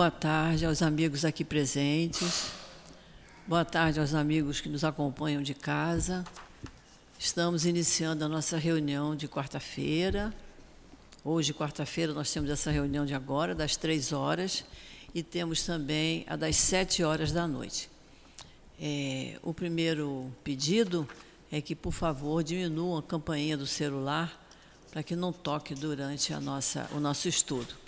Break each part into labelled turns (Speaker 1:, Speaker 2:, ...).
Speaker 1: Boa tarde aos amigos aqui presentes. Boa tarde aos amigos que nos acompanham de casa. Estamos iniciando a nossa reunião de quarta-feira. Hoje, quarta-feira, nós temos essa reunião de agora, das três horas, e temos também a das sete horas da noite. É, o primeiro pedido é que, por favor, diminuam a campainha do celular para que não toque durante a nossa, o nosso estudo.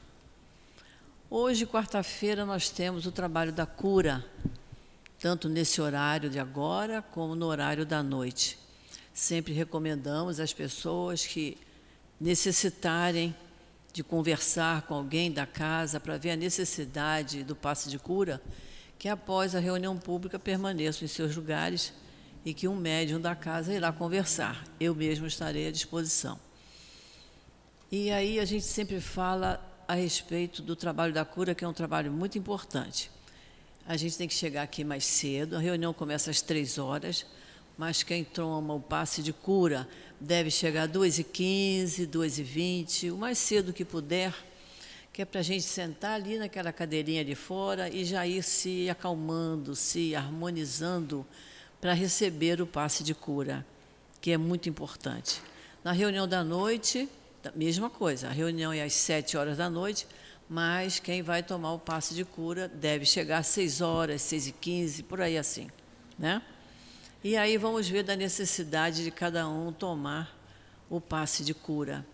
Speaker 1: Hoje, quarta-feira, nós temos o trabalho da cura, tanto nesse horário de agora como no horário da noite. Sempre recomendamos às pessoas que necessitarem de conversar com alguém da casa para ver a necessidade do passe de cura, que após a reunião pública permaneçam em seus lugares e que um médium da casa irá conversar. Eu mesmo estarei à disposição. E aí a gente sempre fala a respeito do trabalho da cura, que é um trabalho muito importante. A gente tem que chegar aqui mais cedo, a reunião começa às três horas, mas quem toma o passe de cura deve chegar às 2h15, 2h20, o mais cedo que puder, que é para a gente sentar ali naquela cadeirinha de fora e já ir se acalmando, se harmonizando para receber o passe de cura, que é muito importante. Na reunião da noite, mesma coisa, a reunião é às sete horas da noite, mas quem vai tomar o passe de cura deve chegar às 6 horas, 6 e 15, por aí assim. Né? E aí vamos ver da necessidade de cada um tomar o passe de cura.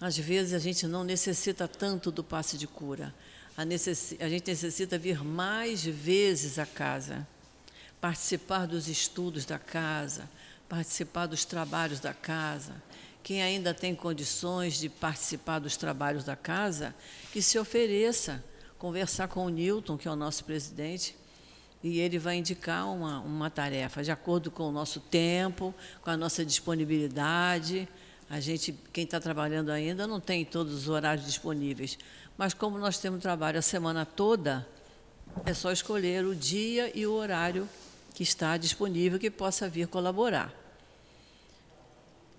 Speaker 1: Às vezes a gente não necessita tanto do passe de cura. A, necess... a gente necessita vir mais vezes à casa, participar dos estudos da casa, participar dos trabalhos da casa, quem ainda tem condições de participar dos trabalhos da casa, que se ofereça, conversar com o Newton, que é o nosso presidente, e ele vai indicar uma, uma tarefa de acordo com o nosso tempo, com a nossa disponibilidade. A gente, quem está trabalhando ainda, não tem todos os horários disponíveis, mas como nós temos trabalho a semana toda, é só escolher o dia e o horário que está disponível que possa vir colaborar.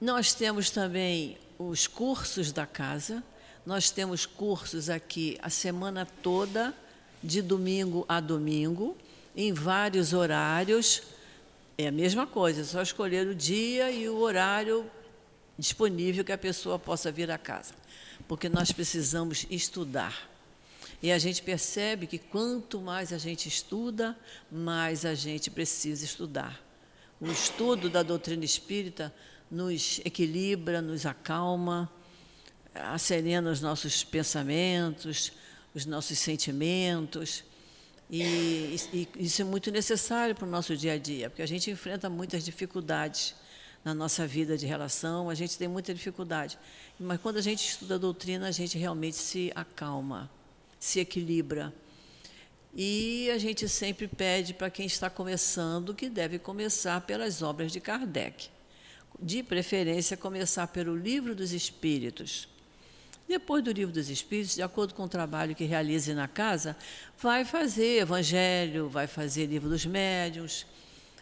Speaker 1: Nós temos também os cursos da casa. Nós temos cursos aqui a semana toda, de domingo a domingo, em vários horários. É a mesma coisa, é só escolher o dia e o horário disponível que a pessoa possa vir à casa. Porque nós precisamos estudar. E a gente percebe que quanto mais a gente estuda, mais a gente precisa estudar. O estudo da doutrina espírita nos equilibra, nos acalma, acelera os nossos pensamentos, os nossos sentimentos. E, e, isso é muito necessário para o nosso dia a dia, porque a gente enfrenta muitas dificuldades na nossa vida de relação, a gente tem muita dificuldade. Mas quando a gente estuda a doutrina, a gente realmente se acalma, se equilibra. E a gente sempre pede para quem está começando que deve começar pelas obras de Kardec de preferência, começar pelo Livro dos Espíritos. Depois do Livro dos Espíritos, de acordo com o trabalho que realize na casa, vai fazer Evangelho, vai fazer Livro dos Médiuns.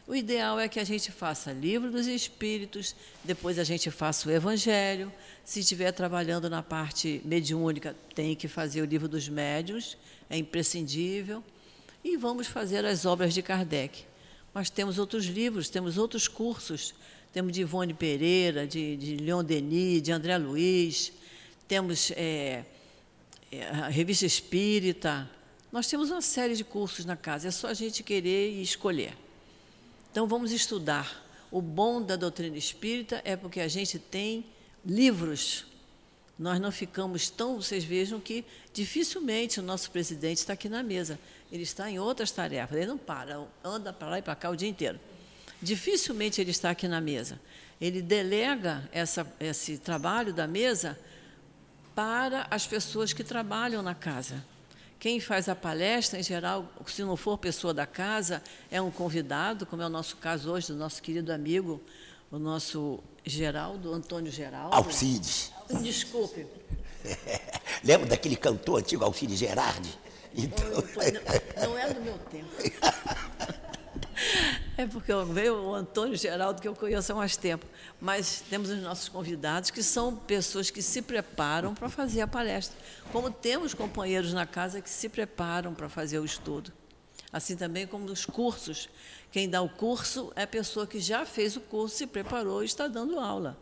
Speaker 1: O ideal é que a gente faça Livro dos Espíritos, depois a gente faça o Evangelho. Se estiver trabalhando na parte mediúnica, tem que fazer o Livro dos Médiuns, é imprescindível. E vamos fazer as obras de Kardec. Mas temos outros livros, temos outros cursos temos de Ivone Pereira, de, de Leon Denis, de André Luiz, temos é, é, a Revista Espírita. Nós temos uma série de cursos na casa, é só a gente querer e escolher. Então vamos estudar. O bom da doutrina espírita é porque a gente tem livros. Nós não ficamos tão. Vocês vejam que dificilmente o nosso presidente está aqui na mesa. Ele está em outras tarefas. Ele não para, anda para lá e para cá o dia inteiro dificilmente ele está aqui na mesa. Ele delega essa, esse trabalho da mesa para as pessoas que trabalham na casa. Quem faz a palestra, em geral, se não for pessoa da casa, é um convidado, como é o nosso caso hoje, do nosso querido amigo, o nosso Geraldo, Antônio Geraldo.
Speaker 2: Alcides.
Speaker 1: Desculpe.
Speaker 2: Lembra daquele cantor antigo, Alcides Gerardi?
Speaker 1: Então... Não, não, não é do meu tempo. É porque veio o Antônio Geraldo, que eu conheço há mais tempo. Mas temos os nossos convidados, que são pessoas que se preparam para fazer a palestra. Como temos companheiros na casa que se preparam para fazer o estudo. Assim também como nos cursos. Quem dá o curso é a pessoa que já fez o curso, se preparou e está dando aula.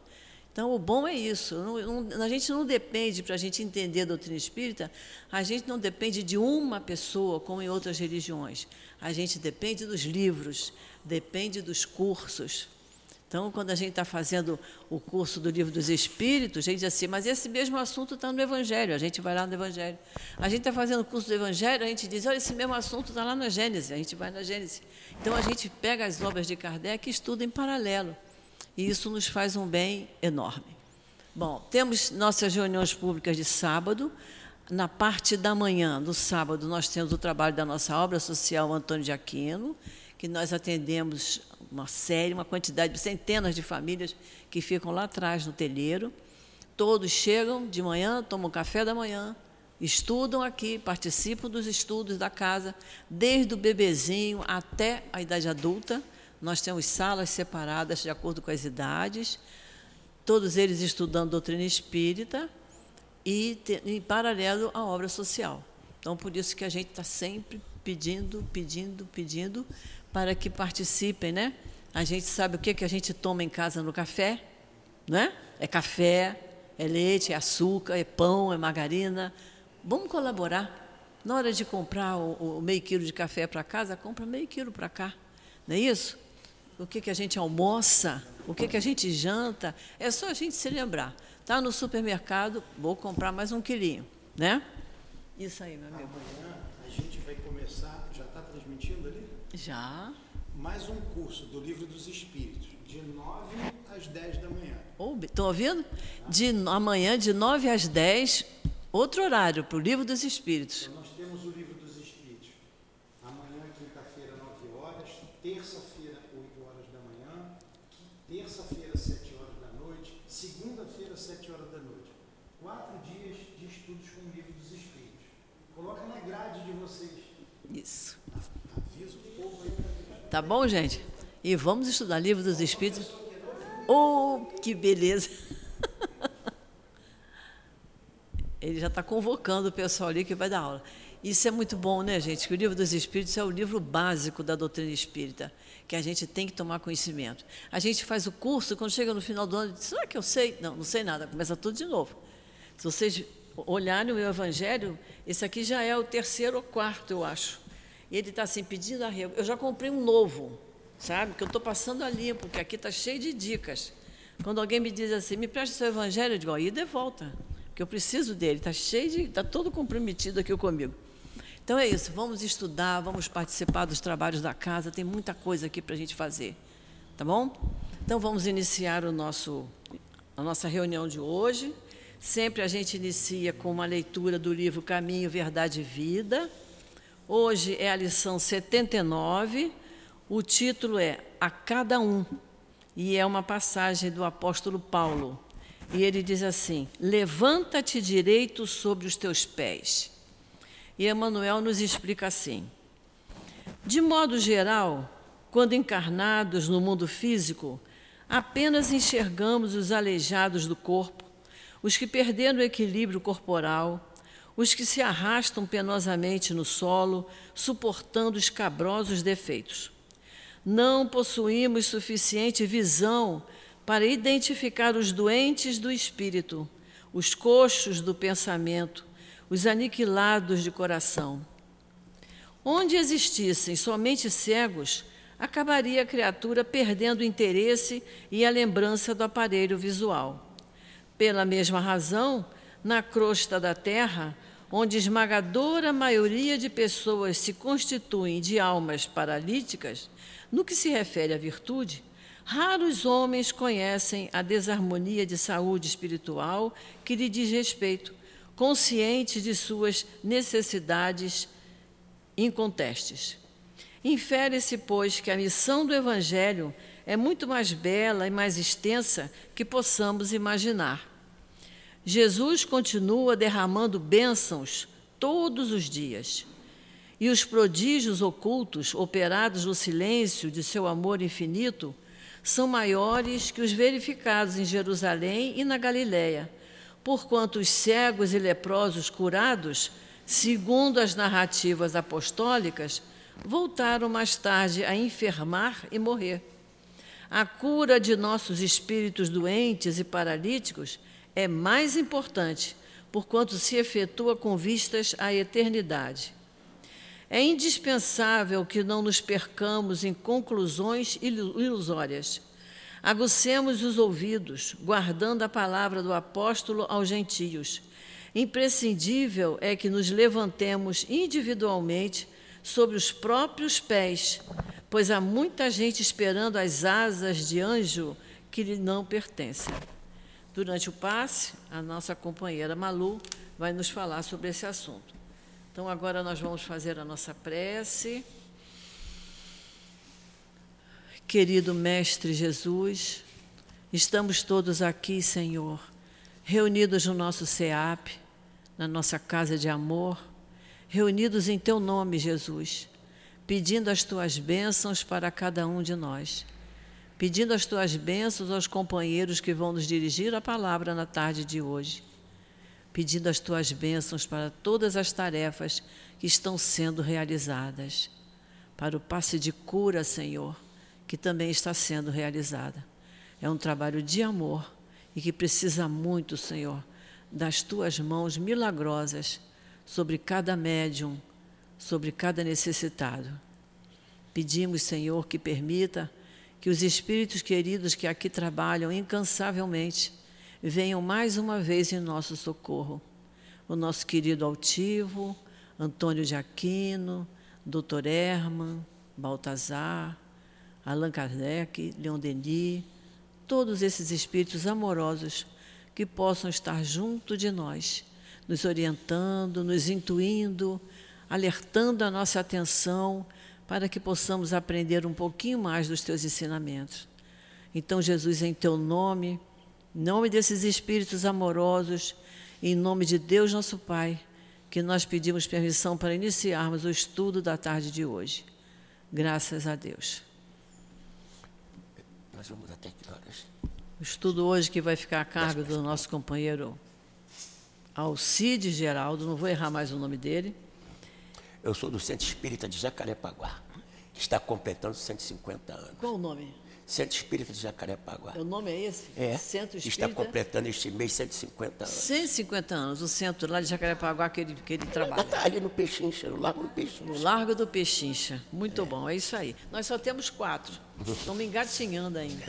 Speaker 1: Então, o bom é isso. Não, não, a gente não depende, para a gente entender a doutrina espírita, a gente não depende de uma pessoa, como em outras religiões. A gente depende dos livros, depende dos cursos. Então, quando a gente está fazendo o curso do livro dos Espíritos, a gente diz assim, mas esse mesmo assunto está no Evangelho, a gente vai lá no Evangelho. A gente está fazendo o curso do Evangelho, a gente diz, olha, esse mesmo assunto está lá na Gênesis, a gente vai na Gênesis. Então, a gente pega as obras de Kardec e estuda em paralelo. E isso nos faz um bem enorme. Bom, temos nossas reuniões públicas de sábado. Na parte da manhã, do sábado, nós temos o trabalho da nossa obra social Antônio de Aquino, que nós atendemos uma série, uma quantidade de centenas de famílias que ficam lá atrás no telheiro. Todos chegam de manhã, tomam café da manhã, estudam aqui, participam dos estudos da casa, desde o bebezinho até a idade adulta. Nós temos salas separadas de acordo com as idades, todos eles estudando doutrina espírita e, em paralelo, a obra social. Então, por isso que a gente está sempre pedindo, pedindo, pedindo para que participem, né? A gente sabe o que, que a gente toma em casa no café, né? É café, é leite, é açúcar, é pão, é margarina. Vamos colaborar. Na hora de comprar o, o meio quilo de café para casa, compra meio quilo para cá. Não é isso? O que, que a gente almoça, o que, que a gente janta, é só a gente se lembrar. Está no supermercado, vou comprar mais um quilinho, né? Isso aí, meu amigo.
Speaker 3: Amanhã a gente vai começar, já está transmitindo ali?
Speaker 1: Já.
Speaker 3: Mais um curso do Livro dos Espíritos, de 9 às 10 da manhã.
Speaker 1: Estão ouvindo? De amanhã, de 9 às 10, outro horário para o Livro dos Espíritos.
Speaker 3: Então, nós temos o Livro dos Espíritos. Amanhã, quinta-feira, 9 horas. Terça-feira, 8 horas da manhã. Terça-feira, 7 horas da noite. Segunda-feira, 7 horas da noite. Quatro dias de estudos com o Livro dos Espíritos. Coloca na grade de vocês.
Speaker 1: Isso.
Speaker 3: Avisa o povo aí para
Speaker 1: Tá bom, gente? E vamos estudar Livro dos Espíritos. Oh, que beleza! Ele já está convocando o pessoal ali que vai dar aula. Isso é muito bom, né, gente? Que o Livro dos Espíritos é o livro básico da doutrina espírita, que a gente tem que tomar conhecimento. A gente faz o curso, quando chega no final do ano, diz, será que eu sei? Não, não sei nada, começa tudo de novo. Se vocês olharem o meu evangelho, esse aqui já é o terceiro ou quarto, eu acho. E ele está assim, pedindo arrego. Eu já comprei um novo, sabe? Que eu estou passando a limpo, porque aqui está cheio de dicas. Quando alguém me diz assim, me preste seu evangelho, eu digo, aí de volta, porque eu preciso dele, está cheio de. está todo comprometido aqui comigo. Então é isso, vamos estudar, vamos participar dos trabalhos da casa, tem muita coisa aqui para a gente fazer. Tá bom? Então vamos iniciar o nosso, a nossa reunião de hoje. Sempre a gente inicia com uma leitura do livro Caminho, Verdade e Vida. Hoje é a lição 79, o título é A Cada Um, e é uma passagem do apóstolo Paulo. E ele diz assim: Levanta-te direito sobre os teus pés. E Emmanuel nos explica assim: De modo geral, quando encarnados no mundo físico, apenas enxergamos os aleijados do corpo, os que perderam o equilíbrio corporal, os que se arrastam penosamente no solo, suportando escabrosos defeitos. Não possuímos suficiente visão para identificar os doentes do espírito, os coxos do pensamento, os aniquilados de coração. Onde existissem somente cegos, acabaria a criatura perdendo o interesse e a lembrança do aparelho visual. Pela mesma razão, na crosta da terra, onde esmagadora maioria de pessoas se constituem de almas paralíticas, no que se refere à virtude, raros homens conhecem a desarmonia de saúde espiritual que lhe diz respeito, conscientes de suas necessidades incontestes. Infere-se, pois, que a missão do Evangelho é muito mais bela e mais extensa que possamos imaginar. Jesus continua derramando bênçãos todos os dias. e os prodígios ocultos operados no silêncio de seu amor infinito são maiores que os verificados em Jerusalém e na Galiléia, porquanto os cegos e leprosos curados, segundo as narrativas apostólicas, voltaram mais tarde a enfermar e morrer. A cura de nossos espíritos doentes e paralíticos é mais importante, porquanto se efetua com vistas à eternidade. É indispensável que não nos percamos em conclusões ilusórias. Agucemos os ouvidos, guardando a palavra do apóstolo aos gentios. Imprescindível é que nos levantemos individualmente sobre os próprios pés, pois há muita gente esperando as asas de anjo que lhe não pertencem. Durante o passe, a nossa companheira Malu vai nos falar sobre esse assunto. Então, agora nós vamos fazer a nossa prece. Querido Mestre Jesus, estamos todos aqui, Senhor, reunidos no nosso SEAP, na nossa casa de amor, reunidos em Teu nome, Jesus, pedindo as Tuas bênçãos para cada um de nós, pedindo as Tuas bênçãos aos companheiros que vão nos dirigir a palavra na tarde de hoje pedindo as tuas bênçãos para todas as tarefas que estão sendo realizadas, para o passe de cura, Senhor, que também está sendo realizada. É um trabalho de amor e que precisa muito, Senhor, das tuas mãos milagrosas sobre cada médium, sobre cada necessitado. Pedimos, Senhor, que permita que os espíritos queridos que aqui trabalham incansavelmente venham mais uma vez em nosso socorro. O nosso querido altivo, Antônio de Aquino, Dr. Herman, Baltazar, Allan Kardec, Leon Denis, todos esses espíritos amorosos que possam estar junto de nós, nos orientando, nos intuindo, alertando a nossa atenção para que possamos aprender um pouquinho mais dos teus ensinamentos. Então, Jesus, em teu nome, em nome desses espíritos amorosos, em nome de Deus nosso Pai, que nós pedimos permissão para iniciarmos o estudo da tarde de hoje. Graças a Deus.
Speaker 2: Nós vamos até que horas?
Speaker 1: O estudo hoje que vai ficar a cargo do nosso companheiro Alcide Geraldo, não vou errar mais o nome dele.
Speaker 2: Eu sou do Centro Espírita de Jacarepaguá, que está completando 150 anos.
Speaker 1: Qual o nome?
Speaker 2: Centro Espírita de Jacarepaguá.
Speaker 1: O nome é esse?
Speaker 2: É.
Speaker 1: Centro Espírita.
Speaker 2: Está completando este mês 150 anos.
Speaker 1: 150 anos, o centro lá de Jacarepaguá que ele, que ele trabalha.
Speaker 2: Está ali no Pechincha, no Largo do Pechincha.
Speaker 1: No Largo do Pechincha. Muito é. bom, é isso aí. Nós só temos quatro. Estamos engatinhando ainda.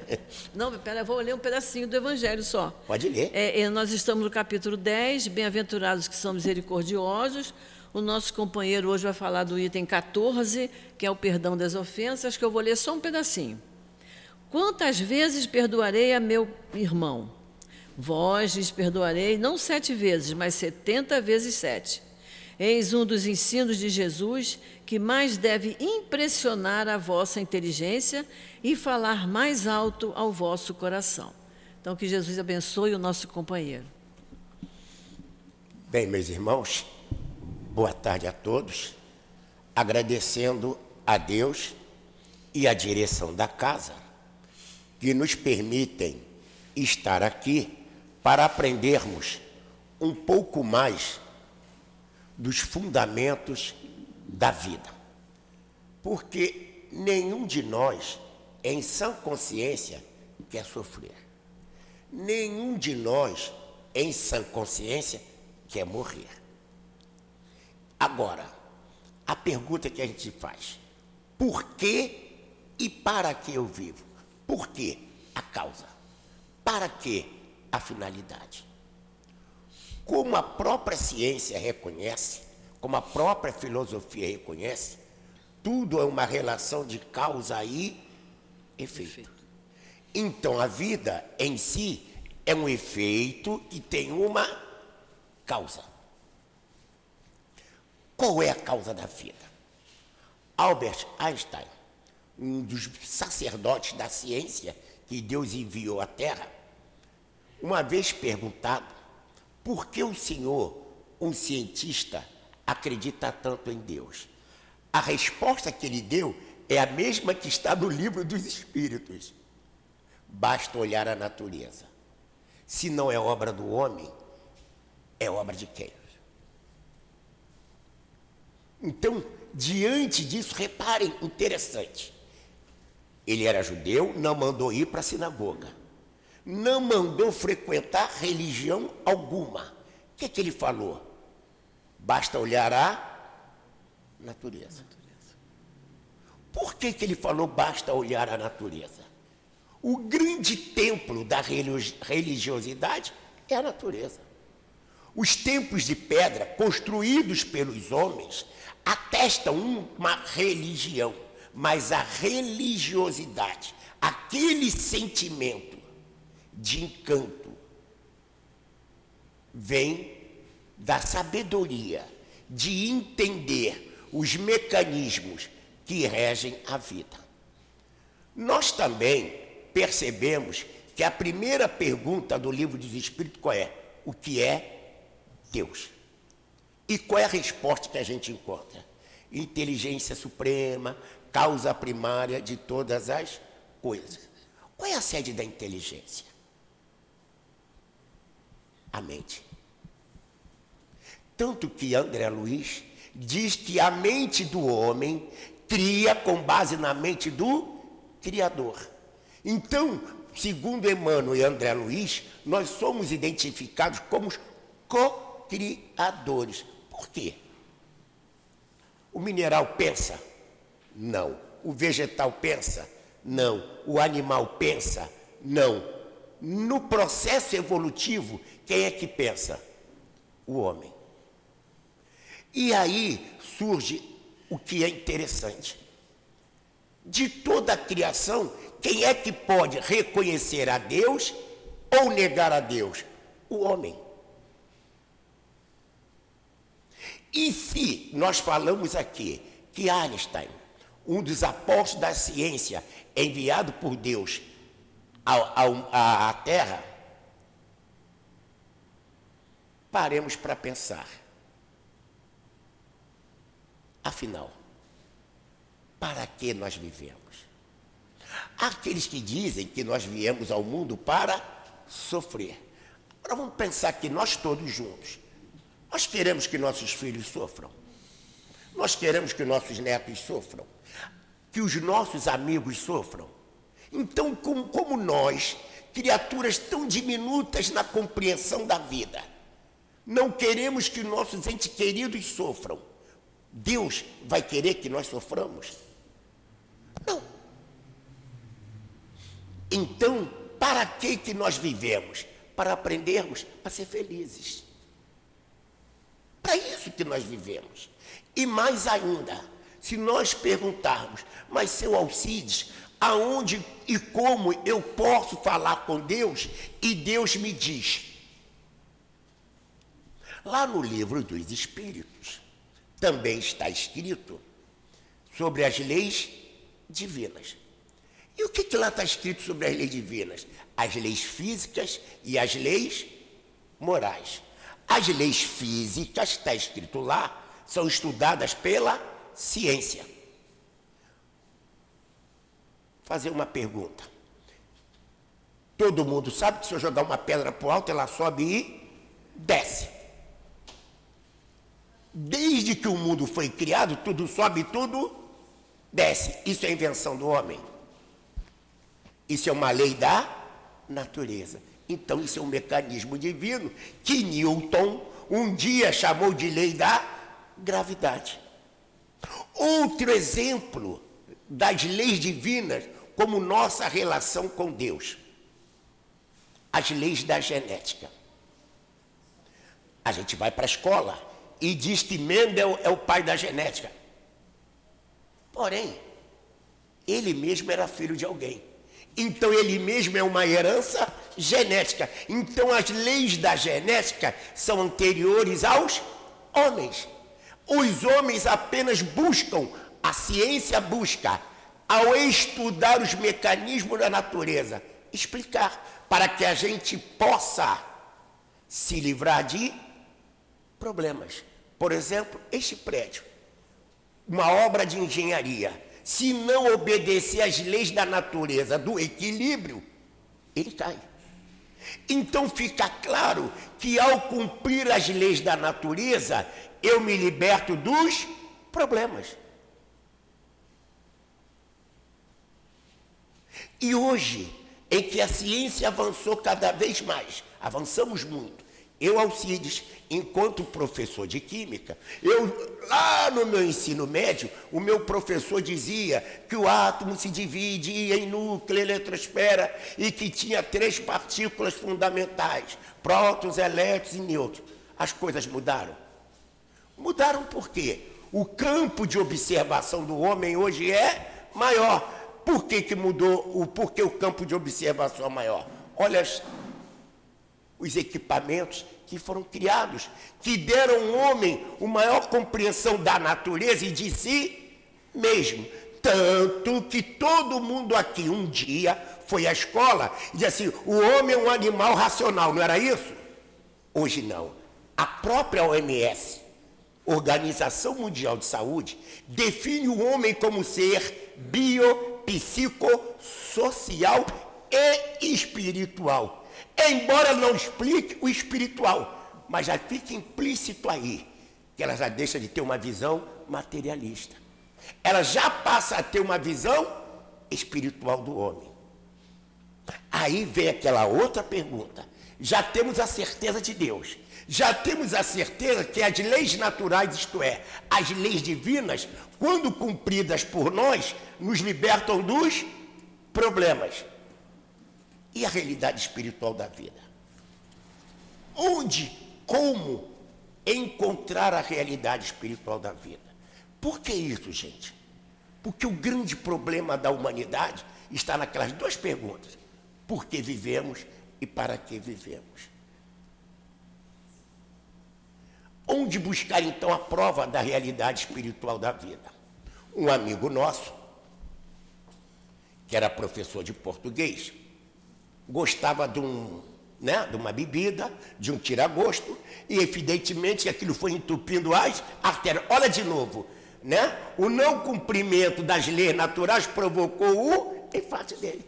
Speaker 1: Não, pera, vou ler um pedacinho do Evangelho só.
Speaker 2: Pode ler.
Speaker 1: É, é, nós estamos no capítulo 10, Bem-aventurados que são misericordiosos. O nosso companheiro hoje vai falar do item 14, que é o perdão das ofensas, que eu vou ler só um pedacinho. Quantas vezes perdoarei a meu irmão? Vós lhes perdoarei não sete vezes, mas setenta vezes sete. Eis um dos ensinos de Jesus que mais deve impressionar a vossa inteligência e falar mais alto ao vosso coração. Então, que Jesus abençoe o nosso companheiro.
Speaker 2: Bem, meus irmãos, boa tarde a todos. Agradecendo a Deus e a direção da casa que nos permitem estar aqui para aprendermos um pouco mais dos fundamentos da vida. Porque nenhum de nós, em sã consciência, quer sofrer. Nenhum de nós, em sã consciência, quer morrer. Agora, a pergunta que a gente faz: por que e para que eu vivo? Por quê? A causa. Para que a finalidade? Como a própria ciência reconhece, como a própria filosofia reconhece, tudo é uma relação de causa e efeito. Então a vida em si é um efeito e tem uma causa. Qual é a causa da vida? Albert Einstein um dos sacerdotes da ciência que Deus enviou à Terra, uma vez perguntado por que o Senhor, um cientista acreditar tanto em Deus? A resposta que ele deu é a mesma que está no livro dos Espíritos. Basta olhar a natureza. Se não é obra do homem, é obra de quem? Então, diante disso, reparem, interessante. Ele era judeu, não mandou ir para a sinagoga. Não mandou frequentar religião alguma. O que, é que ele falou? Basta olhar a natureza. Por que, que ele falou basta olhar a natureza? O grande templo da religiosidade é a natureza. Os templos de pedra construídos pelos homens atestam uma religião, mas a religiosidade, aquele sentimento de encanto, vem da sabedoria, de entender os mecanismos que regem a vida. Nós também percebemos que a primeira pergunta do livro dos Espíritos qual é? O que é Deus? E qual é a resposta que a gente encontra? Inteligência suprema, causa primária de todas as coisas. Qual é a sede da inteligência? A mente. Tanto que André Luiz diz que a mente do homem cria com base na mente do Criador. Então, segundo Emmanuel e André Luiz, nós somos identificados como co-criadores. Por quê? O mineral pensa? Não. O vegetal pensa? Não. O animal pensa? Não. No processo evolutivo, quem é que pensa? O homem. E aí surge o que é interessante. De toda a criação, quem é que pode reconhecer a Deus ou negar a Deus? O homem. E se nós falamos aqui que Einstein, um dos apóstolos da ciência, enviado por Deus à Terra, paremos para pensar. Afinal, para que nós vivemos? Aqueles que dizem que nós viemos ao mundo para sofrer. Agora vamos pensar que nós todos juntos nós queremos que nossos filhos sofram. Nós queremos que nossos netos sofram. Que os nossos amigos sofram. Então, como, como nós, criaturas tão diminutas na compreensão da vida, não queremos que nossos entes queridos sofram, Deus vai querer que nós soframos? Não. Então, para que, que nós vivemos? Para aprendermos a ser felizes. Para isso que nós vivemos. E mais ainda, se nós perguntarmos, mas seu Alcides, aonde e como eu posso falar com Deus e Deus me diz? Lá no livro dos Espíritos também está escrito sobre as leis divinas. E o que, que lá está escrito sobre as leis divinas? As leis físicas e as leis morais. As leis físicas, está escrito lá, são estudadas pela ciência. Fazer uma pergunta. Todo mundo sabe que se eu jogar uma pedra para o alto, ela sobe e desce. Desde que o mundo foi criado, tudo sobe e tudo desce. Isso é invenção do homem. Isso é uma lei da natureza. Então, isso é um mecanismo divino que Newton um dia chamou de lei da gravidade. Outro exemplo das leis divinas, como nossa relação com Deus. As leis da genética. A gente vai para a escola e diz que Mendel é o pai da genética. Porém, ele mesmo era filho de alguém. Então ele mesmo é uma herança genética. Então as leis da genética são anteriores aos homens. Os homens apenas buscam, a ciência busca, ao estudar os mecanismos da natureza, explicar, para que a gente possa se livrar de problemas. Por exemplo, este prédio, uma obra de engenharia, se não obedecer às leis da natureza, do equilíbrio, ele cai. Então fica claro que ao cumprir as leis da natureza, eu me liberto dos problemas. E hoje, em que a ciência avançou cada vez mais, avançamos muito. Eu, Alcides, enquanto professor de química, eu lá no meu ensino médio, o meu professor dizia que o átomo se dividia em núcleo, eletrosfera e que tinha três partículas fundamentais: prótons, elétrons e nêutrons. As coisas mudaram. Mudaram por quê? O campo de observação do homem hoje é maior. Por que, que mudou? O, por que o campo de observação é maior? Olha as, os equipamentos que foram criados, que deram ao homem uma maior compreensão da natureza e de si mesmo. Tanto que todo mundo aqui um dia foi à escola e disse assim: o homem é um animal racional, não era isso? Hoje não. A própria OMS, Organização Mundial de Saúde, define o homem como ser biopsicossocial e espiritual. Embora não explique o espiritual, mas já fica implícito aí que ela já deixa de ter uma visão materialista. Ela já passa a ter uma visão espiritual do homem. Aí vem aquela outra pergunta. Já temos a certeza de Deus. Já temos a certeza que as leis naturais, isto é, as leis divinas, quando cumpridas por nós, nos libertam dos problemas. E a realidade espiritual da vida? Onde, como encontrar a realidade espiritual da vida? Por que isso, gente? Porque o grande problema da humanidade está naquelas duas perguntas: por que vivemos e para que vivemos? Onde buscar então a prova da realidade espiritual da vida? Um amigo nosso, que era professor de português, gostava de, um, né, de uma bebida, de um tiragosto, e evidentemente aquilo foi entupindo as artérias. Olha de novo, né? o não cumprimento das leis naturais provocou o enfate dele.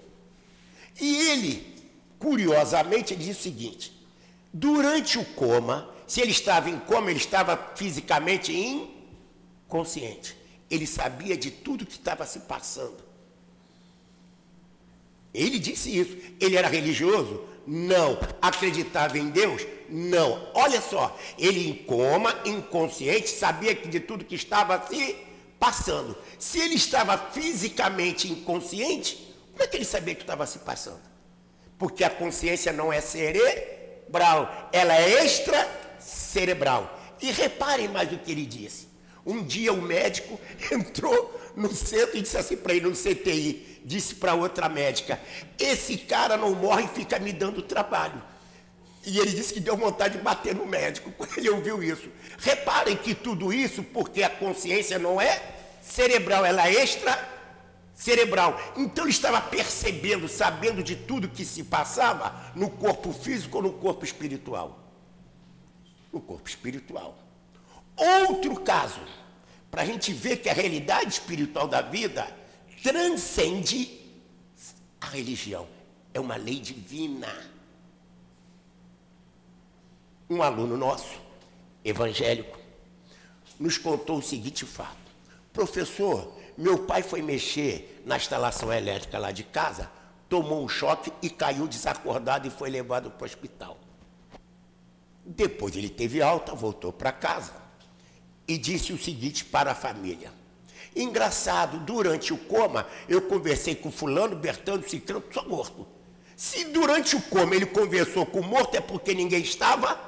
Speaker 2: E ele, curiosamente, disse o seguinte: durante o coma, se ele estava em coma, ele estava fisicamente inconsciente. Ele sabia de tudo que estava se passando. Ele disse isso. Ele era religioso? Não. Acreditava em Deus? Não. Olha só, ele em coma, inconsciente, sabia de tudo que estava se passando. Se ele estava fisicamente inconsciente, como é que ele sabia que estava se passando? Porque a consciência não é cerebral, ela é extracerebral. E reparem mais o que ele disse. Um dia o médico entrou no centro e disse assim para ele, no CTI, disse para outra médica: Esse cara não morre e fica me dando trabalho. E ele disse que deu vontade de bater no médico quando ele ouviu isso. Reparem que tudo isso porque a consciência não é cerebral, ela é extra cerebral. Então ele estava percebendo, sabendo de tudo que se passava no corpo físico ou no corpo espiritual. No corpo espiritual. Outro caso, para a gente ver que a realidade espiritual da vida transcende a religião. É uma lei divina. Um aluno nosso, evangélico, nos contou o seguinte fato: Professor, meu pai foi mexer na instalação elétrica lá de casa, tomou um choque e caiu desacordado e foi levado para o hospital. Depois ele teve alta, voltou para casa e disse o seguinte para a família: Engraçado, durante o coma, eu conversei com fulano, Bertano, Ciclano, só morto. Se durante o coma ele conversou com o morto, é porque ninguém estava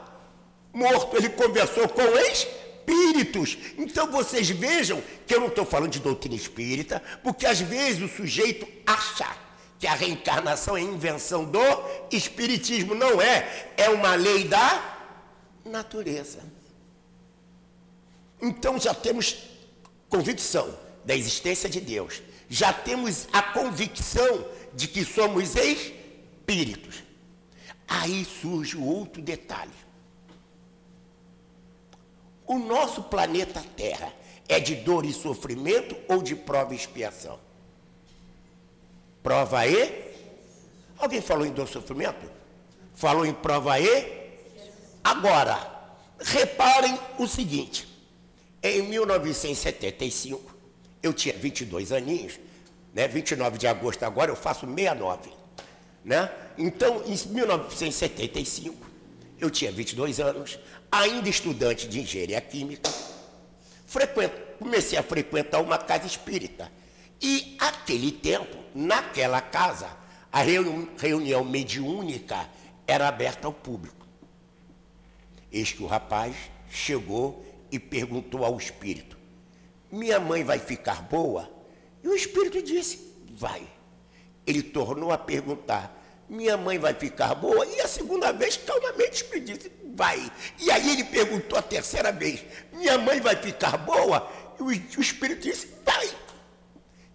Speaker 2: morto. Ele conversou com espíritos. Então vocês vejam que eu não estou falando de doutrina espírita, porque às vezes o sujeito acha que a reencarnação é invenção do espiritismo. Não é. É uma lei da natureza. Então já temos convicção da existência de Deus, já temos a convicção de que somos espíritos. Aí surge o outro detalhe. O nosso planeta Terra é de dor e sofrimento ou de prova e expiação? Prova e? Alguém falou em dor e sofrimento? Falou em prova e? Agora, reparem o seguinte: em 1975, eu tinha 22 aninhos, né? 29 de agosto agora eu faço 69, né? Então, em 1975, eu tinha 22 anos, ainda estudante de engenharia química, comecei a frequentar uma casa espírita. E aquele tempo, naquela casa, a reunião, reunião mediúnica era aberta ao público. Eis que o rapaz chegou e perguntou ao espírito: Minha mãe vai ficar boa? E o espírito disse: Vai. Ele tornou a perguntar: Minha mãe vai ficar boa? E a segunda vez, calmamente, o espírito disse: Vai. E aí ele perguntou a terceira vez: Minha mãe vai ficar boa? E o, espírito disse: Vai.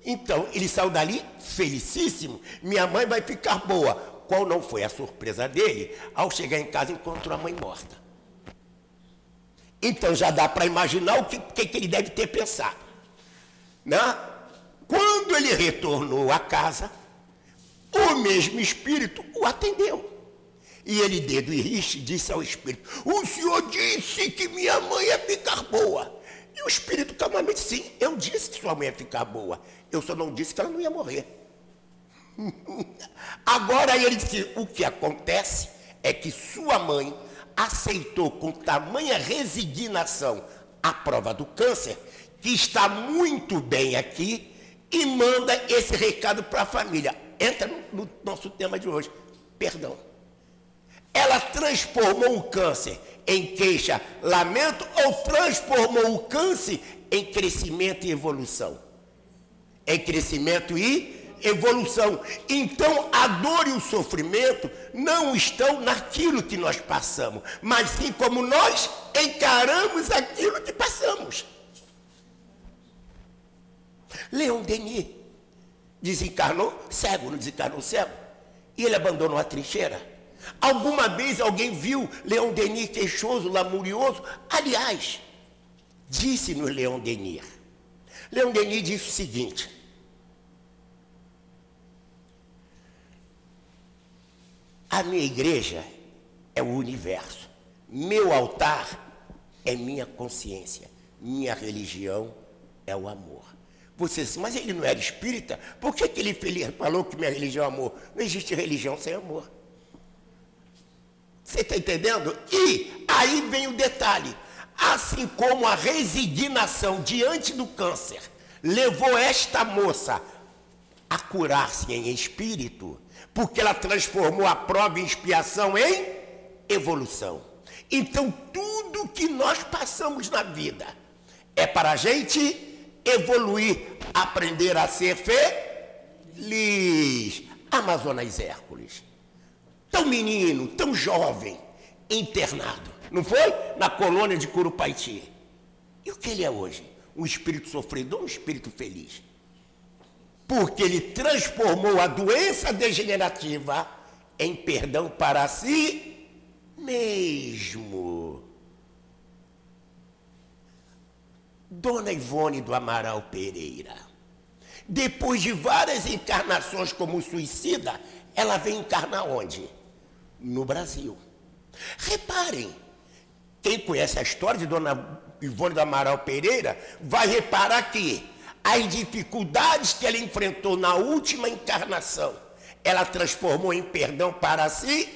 Speaker 2: Então ele saiu dali felicíssimo: Minha mãe vai ficar boa. Qual não foi a surpresa dele? Ao chegar em casa, encontrou a mãe morta. Então já dá para imaginar o que, que, que, ele deve ter pensado. Né? Quando ele retornou à casa, o mesmo espírito o atendeu. E ele, dedo e riche, disse ao espírito: O senhor disse que minha mãe ia ficar boa. E o espírito calmamente, sim, eu disse que sua mãe ia ficar boa. Eu só não disse que ela não ia morrer. Agora ele disse: o que acontece é que sua mãe aceitou com tamanha resignação a prova do câncer, que está muito bem aqui, e manda esse recado para a família. Entra no, no nosso tema de hoje: perdão. Ela transformou o câncer em queixa, lamento, ou transformou o câncer em crescimento e evolução? Em crescimento e evolução. Então, a dor e o sofrimento não estão naquilo que nós passamos, mas sim como nós encaramos aquilo que passamos. Leon Denis desencarnou cego, não desencarnou cego? E ele abandonou a trincheira. Alguma vez alguém viu Leon Denis queixoso, lamurioso? Aliás, disse-nos Leon Denis. Leon Denis disse o seguinte: A minha igreja é o universo. Meu altar é minha consciência. Minha religião é o amor. Você diz, mas ele não era espírita? Por que, que ele falou que minha religião é amor? Não existe religião sem amor. Você está entendendo? E aí vem o detalhe. Assim como a resignação diante do câncer levou esta moça a curar-se em espírito, porque ela transformou a prova e expiação em evolução. Então, tudo que nós passamos na vida é para a gente evoluir, aprender a ser feliz. Amazonas Hércules, tão menino, tão jovem, internado, não foi? Na colônia de Curupaiti. E o que ele é hoje? Um espírito sofredor, um espírito feliz porque ele transformou a doença degenerativa em perdão para si mesmo. Dona Ivone do Amaral Pereira, depois de várias encarnações como suicida, ela vem encarnar onde? No Brasil. Reparem, quem conhece a história de Dona Ivone do Amaral Pereira vai reparar que as dificuldades que ela enfrentou na última encarnação, ela transformou em perdão para si,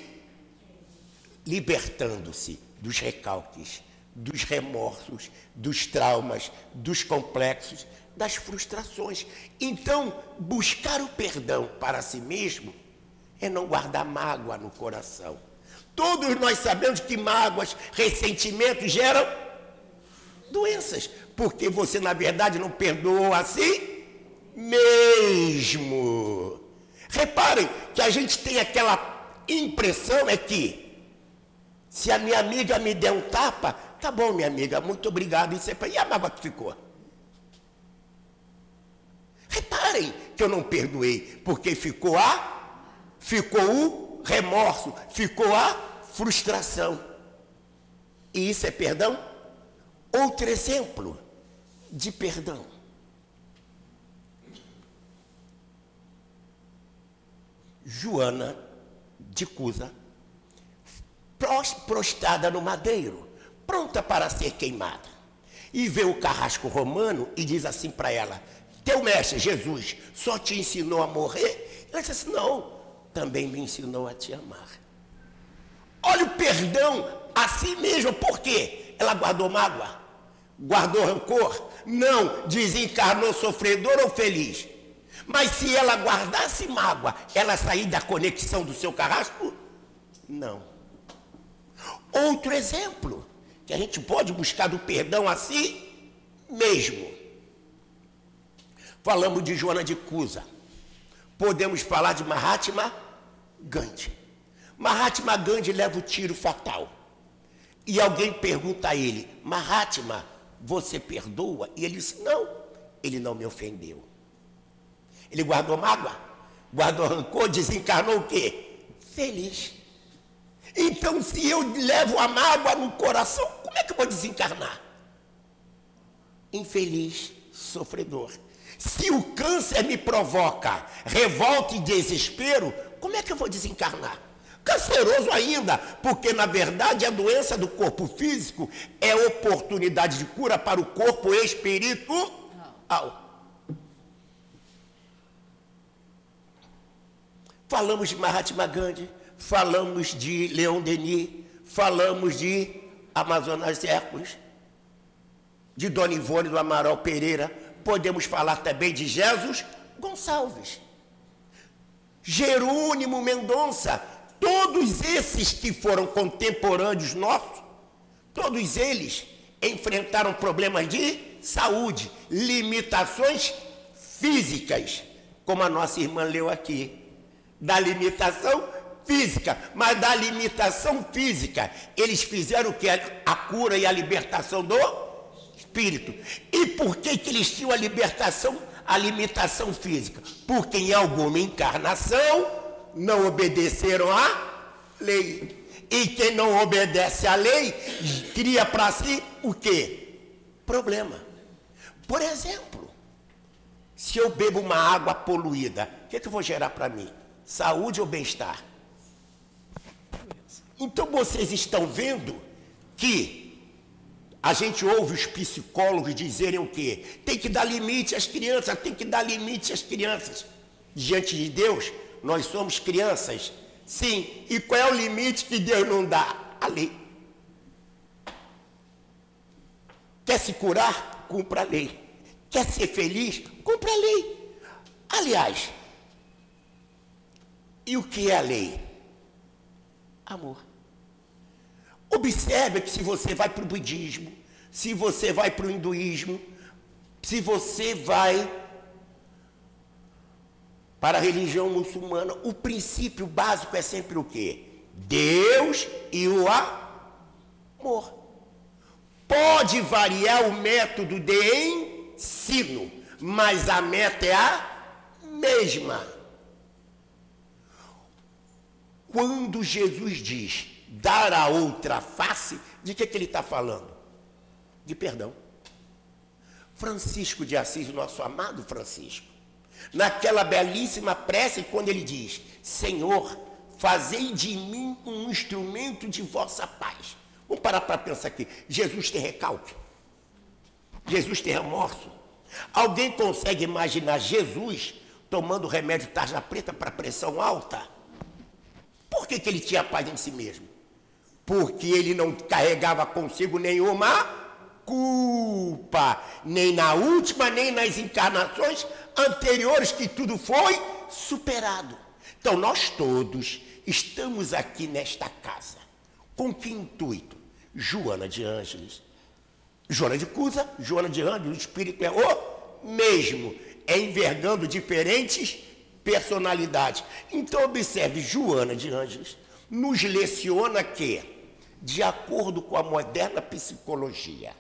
Speaker 2: libertando-se dos recalques, dos remorsos, dos traumas, dos complexos, das frustrações. Então, buscar o perdão para si mesmo é não guardar mágoa no coração. Todos nós sabemos que mágoas, ressentimentos geram doenças porque você, na verdade, não perdoou a si mesmo. Reparem que a gente tem aquela impressão é que se a minha amiga me der um tapa, tá bom, minha amiga, muito obrigado. E, você, e a mágoa que ficou? Reparem que eu não perdoei, porque ficou a ficou o remorso, ficou a frustração. E isso é perdão? Outro exemplo de perdão. Joana de Cusa, prostrada no madeiro, pronta para ser queimada. E vê o carrasco romano e diz assim para ela: Teu mestre Jesus só te ensinou a morrer? Ela diz assim: Não, também me ensinou a te amar. Olha o perdão a si mesmo, por quê? Ela guardou mágoa, guardou rancor, não desencarnou sofredor ou feliz. Mas se ela guardasse mágoa, ela sair da conexão do seu carrasco? Não. Outro exemplo, que a gente pode buscar do perdão a si mesmo. Falamos de Joana de Cusa. Podemos falar de Mahatma Gandhi. Mahatma Gandhi leva o tiro fatal. E alguém pergunta a ele: Mahatma, você perdoa? E ele disse: Não, ele não me ofendeu. Ele guardou mágoa, guardou rancor, desencarnou o quê? Feliz. Então, se eu levo a mágoa no coração, como é que eu vou desencarnar? Infeliz, sofredor. Se o câncer me provoca revolta e desespero, como é que eu vou desencarnar? Canceroso ainda, porque na verdade a doença do corpo físico é oportunidade de cura para o corpo espiritual. Falamos de Mahatma Gandhi, falamos de Leon Denis, falamos de Amazonas Hércules, de Dona Ivone do Amaral Pereira, podemos falar também de Jesus Gonçalves, Jerônimo Mendonça, todos esses que foram contemporâneos nossos, todos eles enfrentaram problemas de saúde, limitações físicas, como a nossa irmã leu aqui da limitação física, mas da limitação física, eles fizeram o que? A cura e a libertação do espírito. E por que, que eles tinham a libertação, a limitação física? Porque em alguma encarnação não obedeceram à lei. E quem não obedece à lei cria para si o quê? Problema. Por exemplo, se eu bebo uma água poluída, o que, que eu vou gerar para mim? Saúde ou bem-estar? Então vocês estão vendo que a gente ouve os psicólogos dizerem o quê? Tem que dar limite às crianças, tem que dar limite às crianças. Diante de Deus, nós somos crianças. Sim, e qual é o limite que Deus não dá? A lei. Quer se curar? Cumpra a lei. Quer ser feliz? Cumpra a lei. Aliás, e o que é a lei? Amor. Observe que se você vai para o budismo, se você vai para o hinduísmo, se você vai para a religião muçulmana, o princípio básico é sempre o quê? Deus e o amor. Pode variar o método de ensino, mas a meta é a mesma. Quando Jesus diz dar a outra face, de que, que ele está falando? De perdão. Francisco de Assis, nosso amado Francisco, naquela belíssima prece, quando ele diz: Senhor, fazei de mim um instrumento de vossa paz. Vamos parar para pensar aqui. Jesus tem recalque. Jesus tem remorso. Alguém consegue imaginar Jesus tomando remédio tarja preta para pressão alta? Por que, que ele tinha paz em si mesmo? Porque ele não carregava consigo nenhuma culpa, nem na última, nem nas encarnações anteriores, que tudo foi superado. Então, nós todos estamos aqui nesta casa. Com que intuito? Joana de Ângeles. Joana de Cusa, Joana de Ângeles, o espírito é o mesmo, é envergando diferentes personalidade. Então, observe, Joana de Ângeles nos leciona que, de acordo com a moderna psicologia,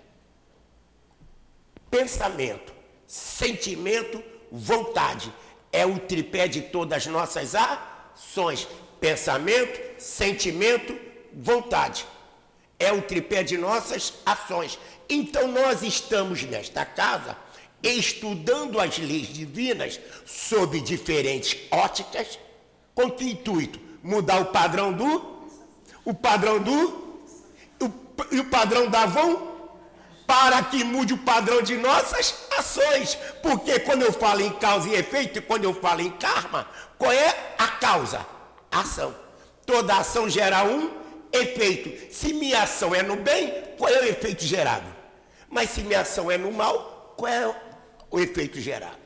Speaker 2: pensamento, sentimento, vontade é o tripé de todas as nossas ações. Pensamento, sentimento, vontade. É o tripé de nossas ações. Então nós estamos nesta casa estudando as leis divinas sob diferentes óticas, com que intuito? Mudar o padrão do, o padrão do, o, e o padrão da Avon, para que mude o padrão de nossas ações. Porque quando eu falo em causa e efeito, e quando eu falo em karma, qual é a causa? Ação. Toda ação gera um efeito. Se minha ação é no bem, qual é o efeito gerado? Mas se minha ação é no mal, qual é o efeito gerado?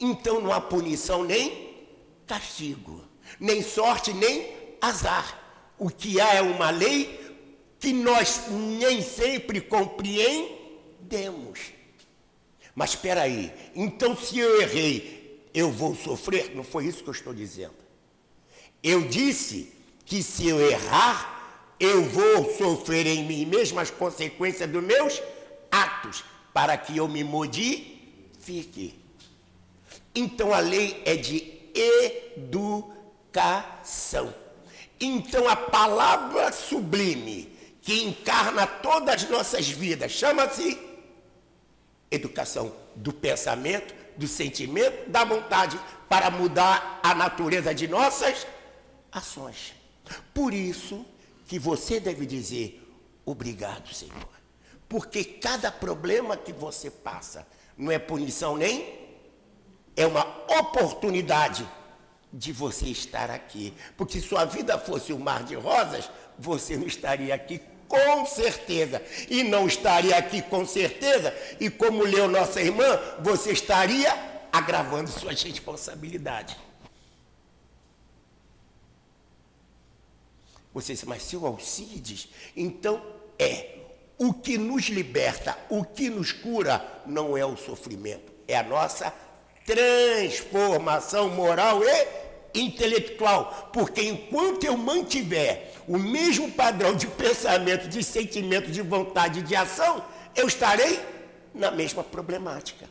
Speaker 2: Então não há punição nem castigo, nem sorte, nem azar. O que há é uma lei que nós nem sempre compreendemos. Mas espera aí, então se eu errei, eu vou sofrer? Não foi isso que eu estou dizendo. Eu disse que se eu errar, eu vou sofrer em mim mesmo as consequências dos meus atos, para que eu me modifique. Então a lei é de educação. Então a palavra sublime que encarna todas as nossas vidas chama-se educação do pensamento, do sentimento, da vontade para mudar a natureza de nossas ações. Por isso, que você deve dizer obrigado, Senhor. Porque cada problema que você passa não é punição nem é uma oportunidade de você estar aqui. Porque se sua vida fosse um mar de rosas, você não estaria aqui com certeza. E não estaria aqui com certeza. E como leu nossa irmã, você estaria agravando suas responsabilidades. Você disse, mas seu Alcides, então é. O que nos liberta, o que nos cura, não é o sofrimento, é a nossa transformação moral e intelectual. Porque enquanto eu mantiver o mesmo padrão de pensamento, de sentimento, de vontade, de ação, eu estarei na mesma problemática.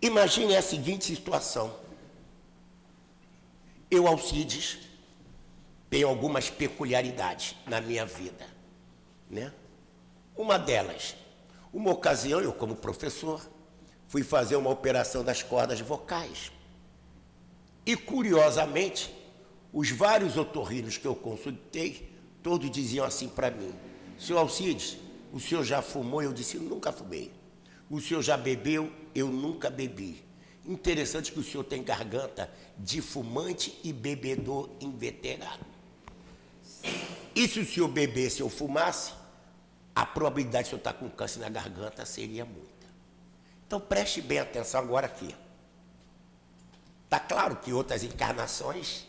Speaker 2: Imagine a seguinte situação eu, Alcides, tenho algumas peculiaridades na minha vida. Né? Uma delas, uma ocasião, eu como professor, fui fazer uma operação das cordas vocais. E, curiosamente, os vários otorrinos que eu consultei, todos diziam assim para mim, senhor Alcides, o senhor já fumou? Eu disse, nunca fumei. O senhor já bebeu? Eu nunca bebi. Interessante que o senhor tem garganta de fumante e bebedor inveterado. E se o senhor bebesse ou fumasse, a probabilidade de senhor estar com câncer na garganta seria muita. Então preste bem atenção agora aqui. Está claro que outras encarnações,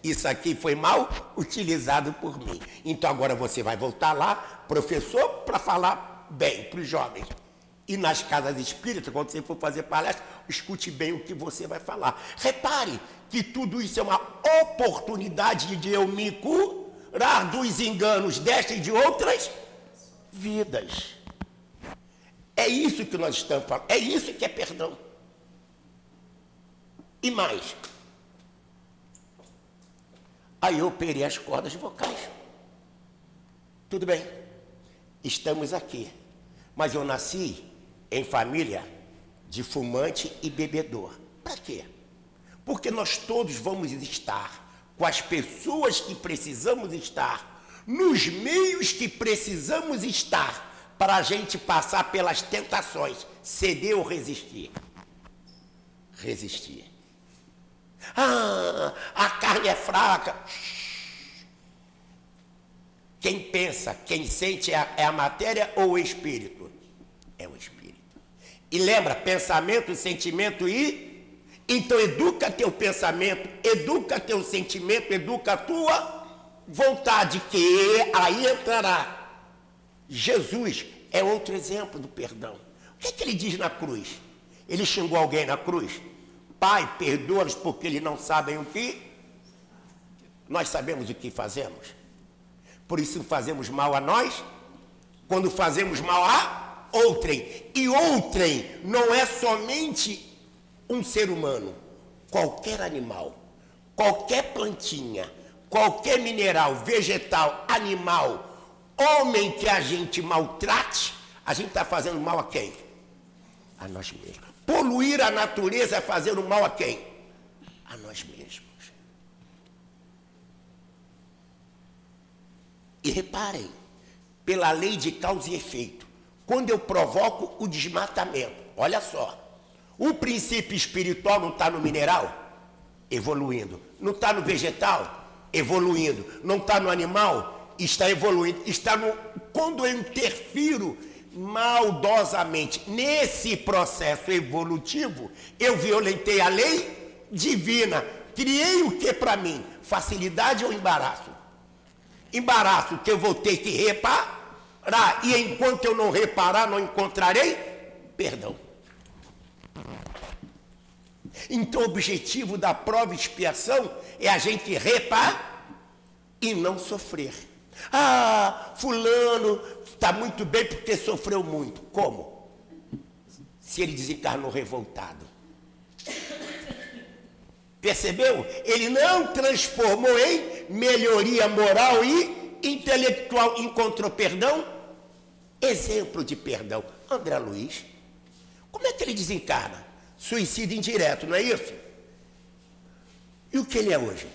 Speaker 2: isso aqui foi mal utilizado por mim. Então agora você vai voltar lá, professor, para falar bem para os jovens. E nas casas espíritas, quando você for fazer palestra, escute bem o que você vai falar. Repare que tudo isso é uma oportunidade de eu me curar dos enganos desta e de outras vidas. É isso que nós estamos falando. É isso que é perdão. E mais. Aí eu operei as cordas vocais. Tudo bem. Estamos aqui. Mas eu nasci em família de fumante e bebedor. Para quê? Porque nós todos vamos estar com as pessoas que precisamos estar, nos meios que precisamos estar, para a gente passar pelas tentações, ceder ou resistir. Resistir. Ah, a carne é fraca. Quem pensa, quem sente é a, é a matéria ou o espírito? É o espírito. E lembra, pensamento, sentimento e. Então educa teu pensamento, educa teu sentimento, educa a tua vontade, que aí entrará. Jesus é outro exemplo do perdão. O que, é que ele diz na cruz? Ele xingou alguém na cruz? Pai, perdoa-os porque eles não sabem o que. Nós sabemos o que fazemos. Por isso fazemos mal a nós. Quando fazemos mal a outrem. E outrem não é somente um ser humano, qualquer animal, qualquer plantinha, qualquer mineral, vegetal, animal, homem que a gente maltrate, a gente está fazendo mal a quem? A nós mesmos. Poluir a natureza é fazer o mal a quem? A nós mesmos. E reparem, pela lei de causa e efeito, quando eu provoco o desmatamento, olha só, o princípio espiritual não está no mineral? Evoluindo. Não está no vegetal? Evoluindo. Não está no animal? Está evoluindo. Está no. Quando eu interfiro maldosamente nesse processo evolutivo, eu violentei a lei divina. Criei o que para mim? Facilidade ou embaraço? Embaraço que eu vou ter que reparar, e enquanto eu não reparar, não encontrarei perdão. Então, o objetivo da prova expiação é a gente reparar e não sofrer. Ah, fulano está muito bem porque sofreu muito. Como? Se ele desencarnou revoltado. Percebeu? Ele não transformou em melhoria moral e intelectual. Encontrou perdão? Exemplo de perdão. André Luiz. Como é que ele desencarna? Suicídio indireto, não é isso? E o que ele é hoje?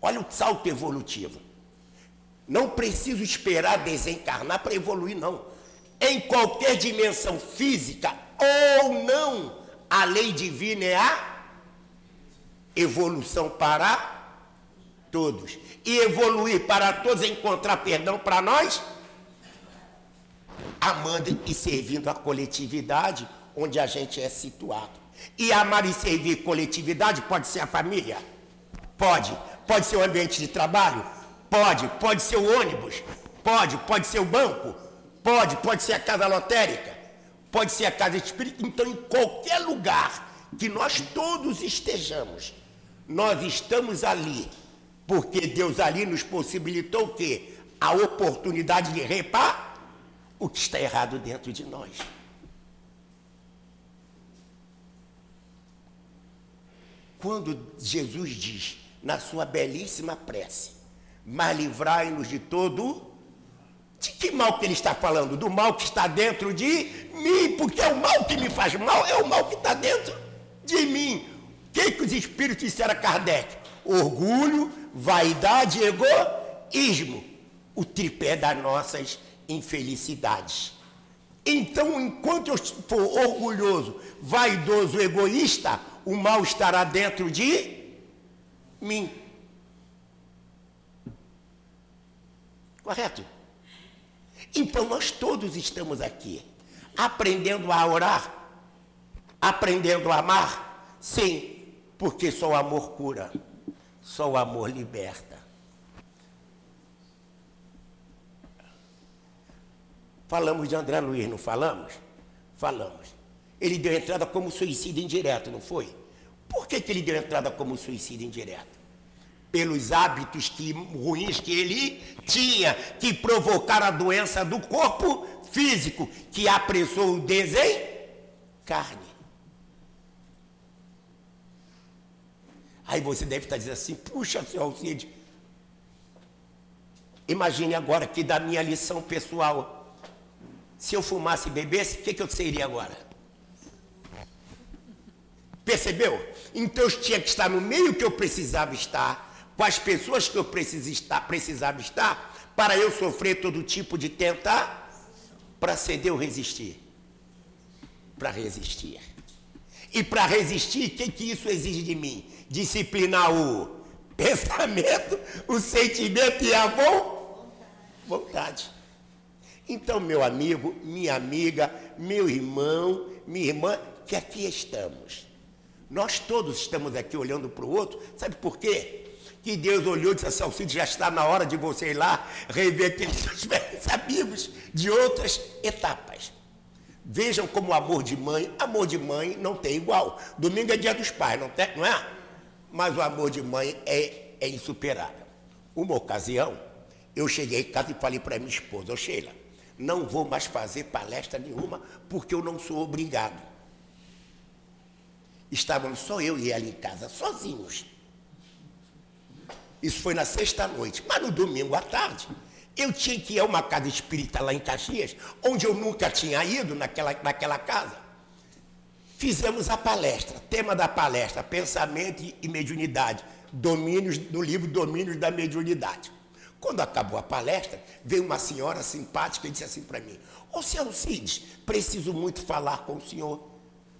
Speaker 2: Olha o salto evolutivo. Não preciso esperar desencarnar para evoluir, não. Em qualquer dimensão física ou não, a lei divina é a evolução para todos. E evoluir para todos é encontrar perdão para nós, amando e servindo a coletividade onde a gente é situado. E amar e servir coletividade pode ser a família? Pode. Pode ser o ambiente de trabalho? Pode. Pode ser o ônibus? Pode. Pode ser o banco? Pode. Pode ser a casa lotérica? Pode ser a casa espírita? Então, em qualquer lugar que nós todos estejamos, nós estamos ali, porque Deus ali nos possibilitou o quê? A oportunidade de reparar o que está errado dentro de nós. Quando Jesus diz na sua belíssima prece, mas livrai-nos de todo. De que mal que ele está falando? Do mal que está dentro de mim, porque é o mal que me faz mal, é o mal que está dentro de mim. O que, que os espíritos disseram a Kardec? Orgulho, vaidade egoísmo. O tripé das nossas infelicidades. Então, enquanto eu for orgulhoso, vaidoso, egoísta, o mal estará dentro de mim. Correto? Então nós todos estamos aqui, aprendendo a orar, aprendendo a amar, sim, porque só o amor cura, só o amor liberta. Falamos de André Luiz, não falamos? Falamos. Ele deu entrada como suicídio indireto, não foi? Por que, que ele deu entrada como suicídio indireto? Pelos hábitos que, ruins que ele tinha, que provocaram a doença do corpo físico, que apressou o desencarne. Aí você deve estar dizendo assim, puxa, seu Alcide, imagine agora que da minha lição pessoal, se eu fumasse e bebesse, o que, que eu seria agora? Percebeu? Então eu tinha que estar no meio que eu precisava estar, com as pessoas que eu precisava estar, precisava estar, para eu sofrer todo tipo de tentar, para ceder ou resistir. Para resistir. E para resistir, o que, que isso exige de mim? Disciplinar o pensamento, o sentimento e a vontade. Então, meu amigo, minha amiga, meu irmão, minha irmã, que aqui estamos nós todos estamos aqui olhando para o outro, sabe por quê? Que Deus olhou e disse assim, já está na hora de você ir lá rever aqueles seus velhos amigos de outras etapas. Vejam como o amor de mãe, amor de mãe não tem igual. Domingo é dia dos pais, não, tem, não é? Mas o amor de mãe é, é insuperável. Uma ocasião, eu cheguei em casa e falei para minha esposa, ô Sheila, não vou mais fazer palestra nenhuma porque eu não sou obrigado. Estávamos só eu e ela em casa, sozinhos. Isso foi na sexta-noite. Mas no domingo à tarde, eu tinha que ir a uma casa espírita lá em Caxias, onde eu nunca tinha ido naquela, naquela casa. Fizemos a palestra, tema da palestra, pensamento e mediunidade, domínios, no livro Domínios da Mediunidade. Quando acabou a palestra, veio uma senhora simpática e disse assim para mim, ô senhor Cides, preciso muito falar com o senhor.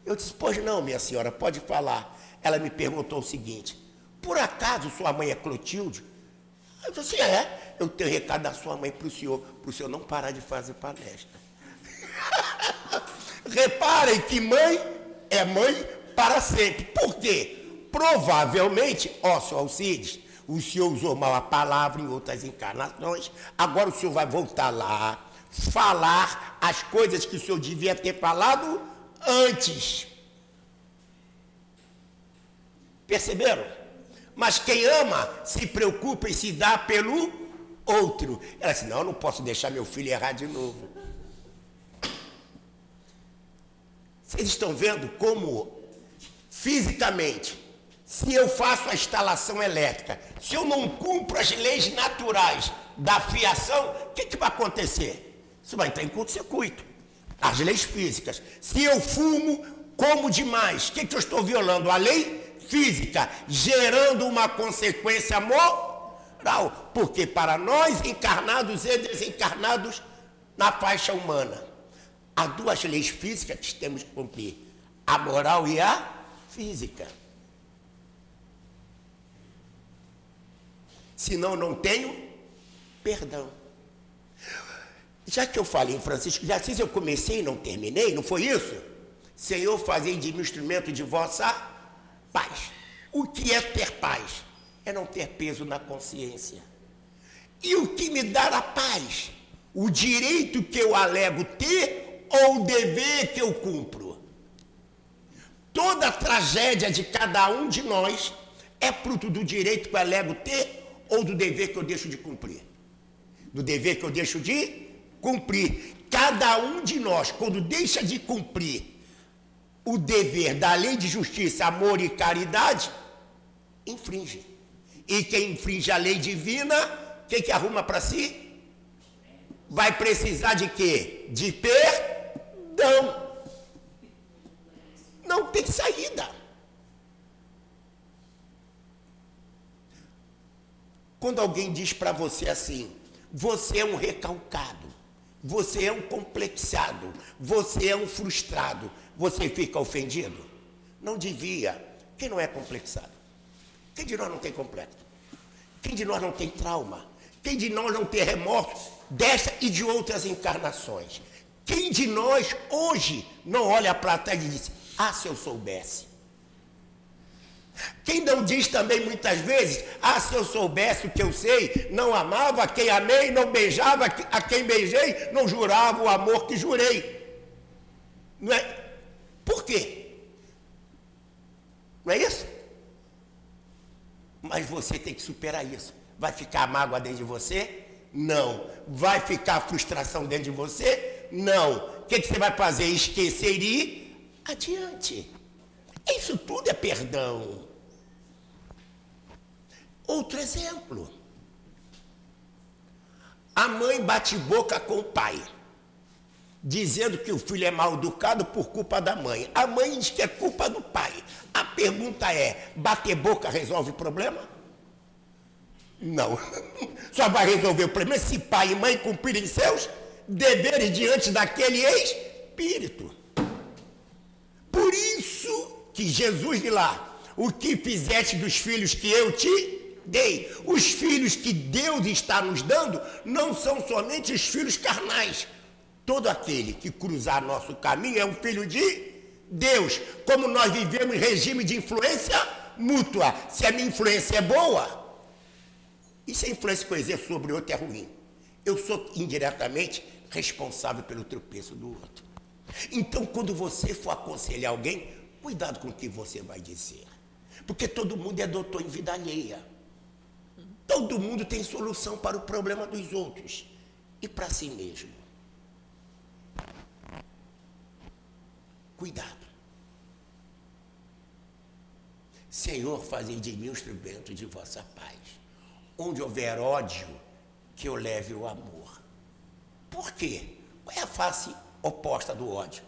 Speaker 2: Eu disse, pois não, minha senhora, pode falar. Ela me perguntou o seguinte, por acaso sua mãe é Clotilde? Eu disse, é, eu tenho recado da sua mãe para o senhor, para o senhor não parar de fazer palestra. Reparem que mãe é mãe para sempre. Por quê? Provavelmente, ó, senhor Alcides, o senhor usou mal a palavra em outras encarnações, agora o senhor vai voltar lá, falar as coisas que o senhor devia ter falado antes. Perceberam? Mas quem ama se preocupa em se dar pelo outro. Ela disse: Não, eu não posso deixar meu filho errar de novo. Vocês estão vendo como, fisicamente, se eu faço a instalação elétrica, se eu não cumpro as leis naturais da fiação, o que, que vai acontecer? Isso vai entrar em curto-circuito. As leis físicas. Se eu fumo, como demais, o que, que eu estou violando? A lei física, gerando uma consequência moral. Porque para nós, encarnados e desencarnados na faixa humana, Há duas leis físicas que temos que cumprir: a moral e a física. Senão não tenho perdão. Já que eu falei em Francisco de Assis, eu comecei e não terminei, não foi isso? Senhor, fazei de mim instrumento de vossa paz. O que é ter paz? É não ter peso na consciência. E o que me dá a paz? O direito que eu alego ter ou o dever que eu cumpro? Toda a tragédia de cada um de nós é fruto do direito que eu alego ter ou do dever que eu deixo de cumprir? Do dever que eu deixo de cumprir. Cada um de nós, quando deixa de cumprir o dever da lei de justiça, amor e caridade, infringe. E quem infringe a lei divina, o que, que arruma para si? Vai precisar de quê? De per não. Não tem saída. Quando alguém diz para você assim, você é um recalcado, você é um complexado, você é um frustrado, você fica ofendido? Não devia. Quem não é complexado? Quem de nós não tem complexo? Quem de nós não tem trauma? Quem de nós não tem remorso dessa e de outras encarnações? Quem de nós hoje não olha para trás e diz: Ah, se eu soubesse? Quem não diz também muitas vezes: Ah, se eu soubesse o que eu sei, não amava a quem amei, não beijava a quem beijei, não jurava o amor que jurei. Não é? Por quê? Não é isso? Mas você tem que superar isso. Vai ficar mágoa dentro de você? Não. Vai ficar frustração dentro de você? Não. O que, que você vai fazer? Esquecer e ir adiante. Isso tudo é perdão. Outro exemplo. A mãe bate boca com o pai, dizendo que o filho é mal educado por culpa da mãe. A mãe diz que é culpa do pai. A pergunta é: bater boca resolve o problema? Não. Só vai resolver o problema se pai e mãe cumprirem seus deveres diante daquele espírito. Por isso que Jesus de lá, o que fizeste dos filhos que eu te dei. Os filhos que Deus está nos dando não são somente os filhos carnais. Todo aquele que cruzar nosso caminho é um filho de Deus. Como nós vivemos em regime de influência mútua. Se a minha influência é boa, e se a influência que eu exerço sobre o outro é ruim? Eu sou indiretamente responsável pelo tropeço do outro. Então, quando você for aconselhar alguém, cuidado com o que você vai dizer. Porque todo mundo é doutor em vida alheia. Todo mundo tem solução para o problema dos outros e para si mesmo. Cuidado. Senhor, fazei de mim um instrumento de vossa paz. Onde houver ódio, que eu leve o amor. Por quê? Qual é a face oposta do ódio?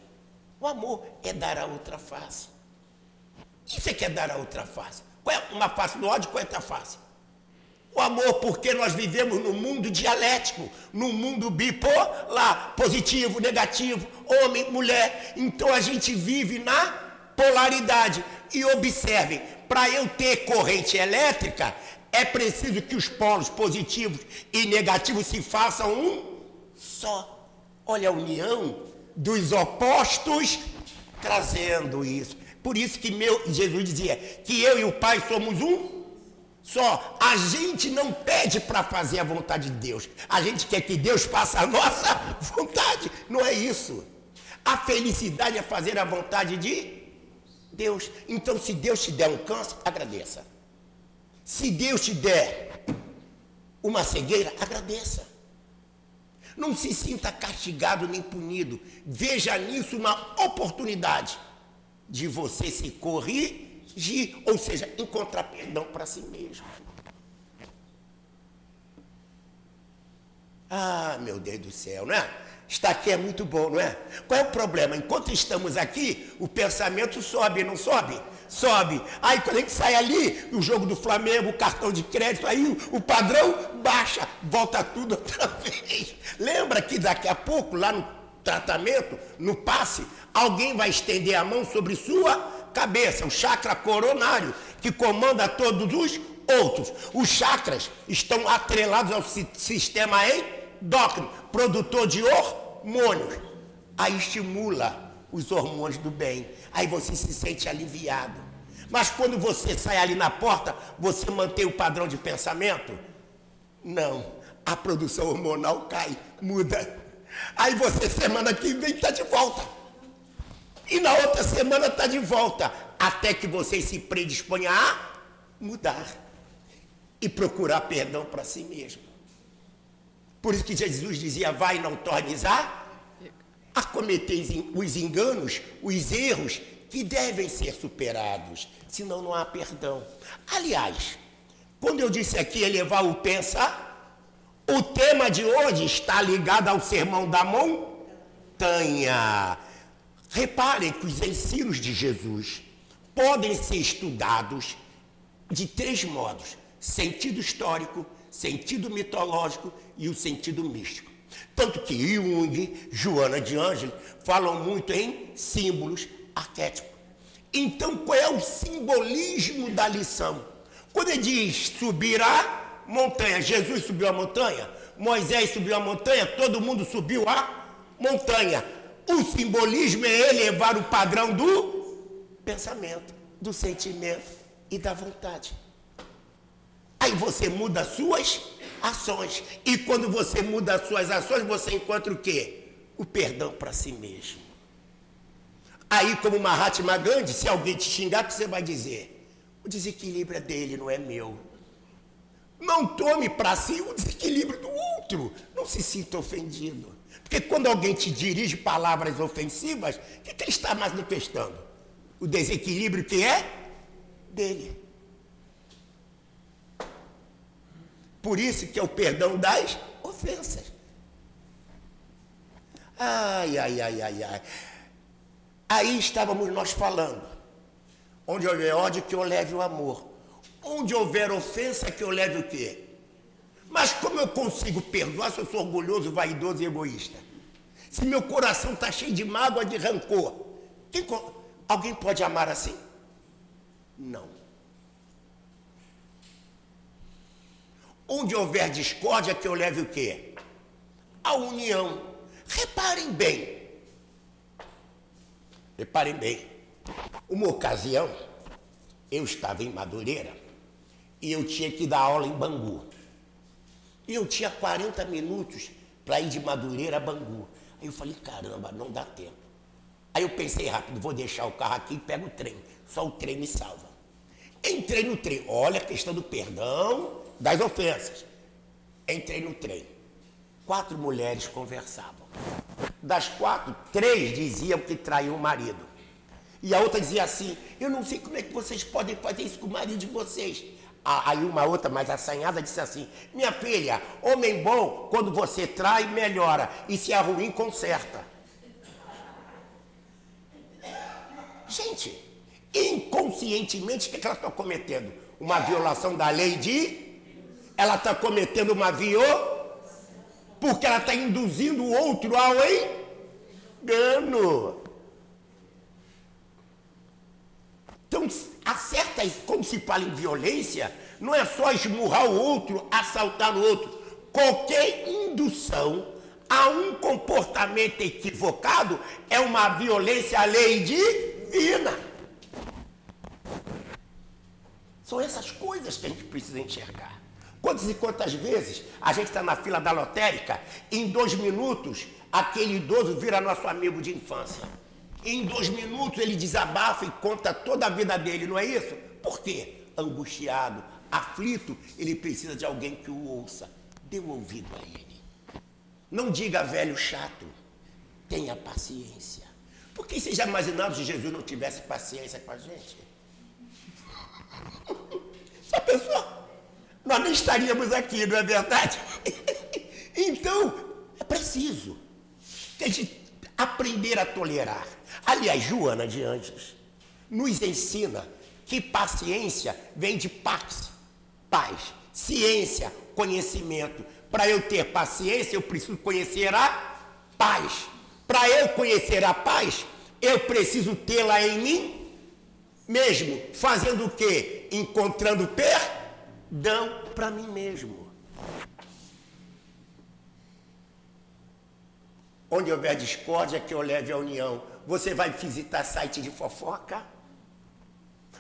Speaker 2: O amor é dar a outra face. Isso é que é dar a outra face. Qual é uma face do ódio? Qual é a outra face? O amor, porque nós vivemos num mundo dialético, num mundo bipolar, positivo, negativo, homem, mulher. Então a gente vive na polaridade. E observem, para eu ter corrente elétrica, é preciso que os polos positivos e negativos se façam um só. Olha a união dos opostos trazendo isso. Por isso que meu, Jesus dizia que eu e o Pai somos um só. A gente não pede para fazer a vontade de Deus. A gente quer que Deus faça a nossa vontade. Não é isso. A felicidade é fazer a vontade de Deus. Então, se Deus te der um câncer, agradeça. Se Deus te der uma cegueira, agradeça. Não se sinta castigado nem punido. Veja nisso uma oportunidade de você se corrigir, ou seja, encontrar perdão para si mesmo. Ah, meu Deus do céu, não é? Estar aqui é muito bom, não é? Qual é o problema? Enquanto estamos aqui, o pensamento sobe, não sobe? Sobe. Aí quando a gente sai ali, o jogo do Flamengo, o cartão de crédito, aí o padrão baixa, volta tudo outra vez. Lembra que daqui a pouco, lá no tratamento, no passe, alguém vai estender a mão sobre sua cabeça, o chakra coronário, que comanda todos os outros. Os chakras estão atrelados ao sistema endócrino, produtor de hormônios. Aí estimula os hormônios do bem. Aí você se sente aliviado. Mas quando você sai ali na porta, você mantém o padrão de pensamento? Não. A produção hormonal cai, muda. Aí você, semana que vem, está de volta. E na outra semana está de volta. Até que você se predisponha a mudar e procurar perdão para si mesmo. Por isso que Jesus dizia: vai, não tornes a, a cometer os enganos, os erros que devem ser superados, senão não há perdão. Aliás, quando eu disse aqui elevar o pensar, o tema de hoje está ligado ao sermão da montanha. Reparem que os ensinos de Jesus podem ser estudados de três modos: sentido histórico, sentido mitológico e o sentido místico. Tanto que Jung, Joana de Ângelo falam muito em símbolos arquétipos. Então, qual é o simbolismo da lição? Quando ele diz subir a montanha, Jesus subiu a montanha, Moisés subiu a montanha, todo mundo subiu a montanha. O simbolismo é elevar o padrão do pensamento, do sentimento e da vontade. Aí você muda as suas ações. E quando você muda as suas ações, você encontra o quê? O perdão para si mesmo. Aí, como Mahatma Gandhi, se alguém te xingar, o que você vai dizer? O desequilíbrio é dele, não é meu. Não tome para si o desequilíbrio do outro. Não se sinta ofendido. Porque quando alguém te dirige palavras ofensivas, o que, que ele está manifestando? O desequilíbrio que é dele. Por isso que é o perdão das ofensas. Ai, ai, ai, ai, ai. Aí estávamos nós falando. Onde houver ódio, que eu leve o amor. Onde houver ofensa, que eu leve o quê? Mas como eu consigo perdoar se eu sou orgulhoso, vaidoso e egoísta? Se meu coração está cheio de mágoa, de rancor. Quem, alguém pode amar assim? Não. Onde houver discórdia, que eu leve o quê? A união. Reparem bem. Reparem bem. Uma ocasião, eu estava em Madureira e eu tinha que dar aula em Bangu. E eu tinha 40 minutos para ir de Madureira a Bangu. Aí eu falei, caramba, não dá tempo. Aí eu pensei rápido, vou deixar o carro aqui e pego o trem. Só o trem me salva. Entrei no trem. Olha a questão do perdão das ofensas. Entrei no trem. Quatro mulheres conversavam. Das quatro, três diziam que traiu o marido. E a outra dizia assim: Eu não sei como é que vocês podem fazer isso com o marido de vocês. Aí uma outra mais assanhada disse assim: Minha filha, homem bom, quando você trai, melhora. E se é ruim, conserta. Gente, inconscientemente, o que, é que ela está cometendo? Uma violação da lei de. Ela está cometendo uma violação. Porque ela está induzindo o outro ao engano. Então, acerta, quando se fala em violência, não é só esmurrar o outro, assaltar o outro. Qualquer indução a um comportamento equivocado é uma violência à lei divina. São essas coisas que a gente precisa enxergar. Quantas e quantas vezes a gente está na fila da lotérica, em dois minutos, aquele idoso vira nosso amigo de infância. Em dois minutos ele desabafa e conta toda a vida dele, não é isso? Por quê? Angustiado, aflito, ele precisa de alguém que o ouça. Dê um ouvido a ele. Não diga velho chato, tenha paciência. Porque você já imaginava se Jesus não tivesse paciência com a gente? Já pensou? Nós nem estaríamos aqui, não é verdade? então, é preciso que a gente aprender a tolerar. Aliás, Joana de Anjos nos ensina que paciência vem de paz, paz, ciência, conhecimento. Para eu ter paciência, eu preciso conhecer a paz. Para eu conhecer a paz, eu preciso tê-la em mim mesmo. Fazendo o quê? Encontrando perdão para mim mesmo. Onde houver discórdia, que eu leve a união. Você vai visitar site de fofoca?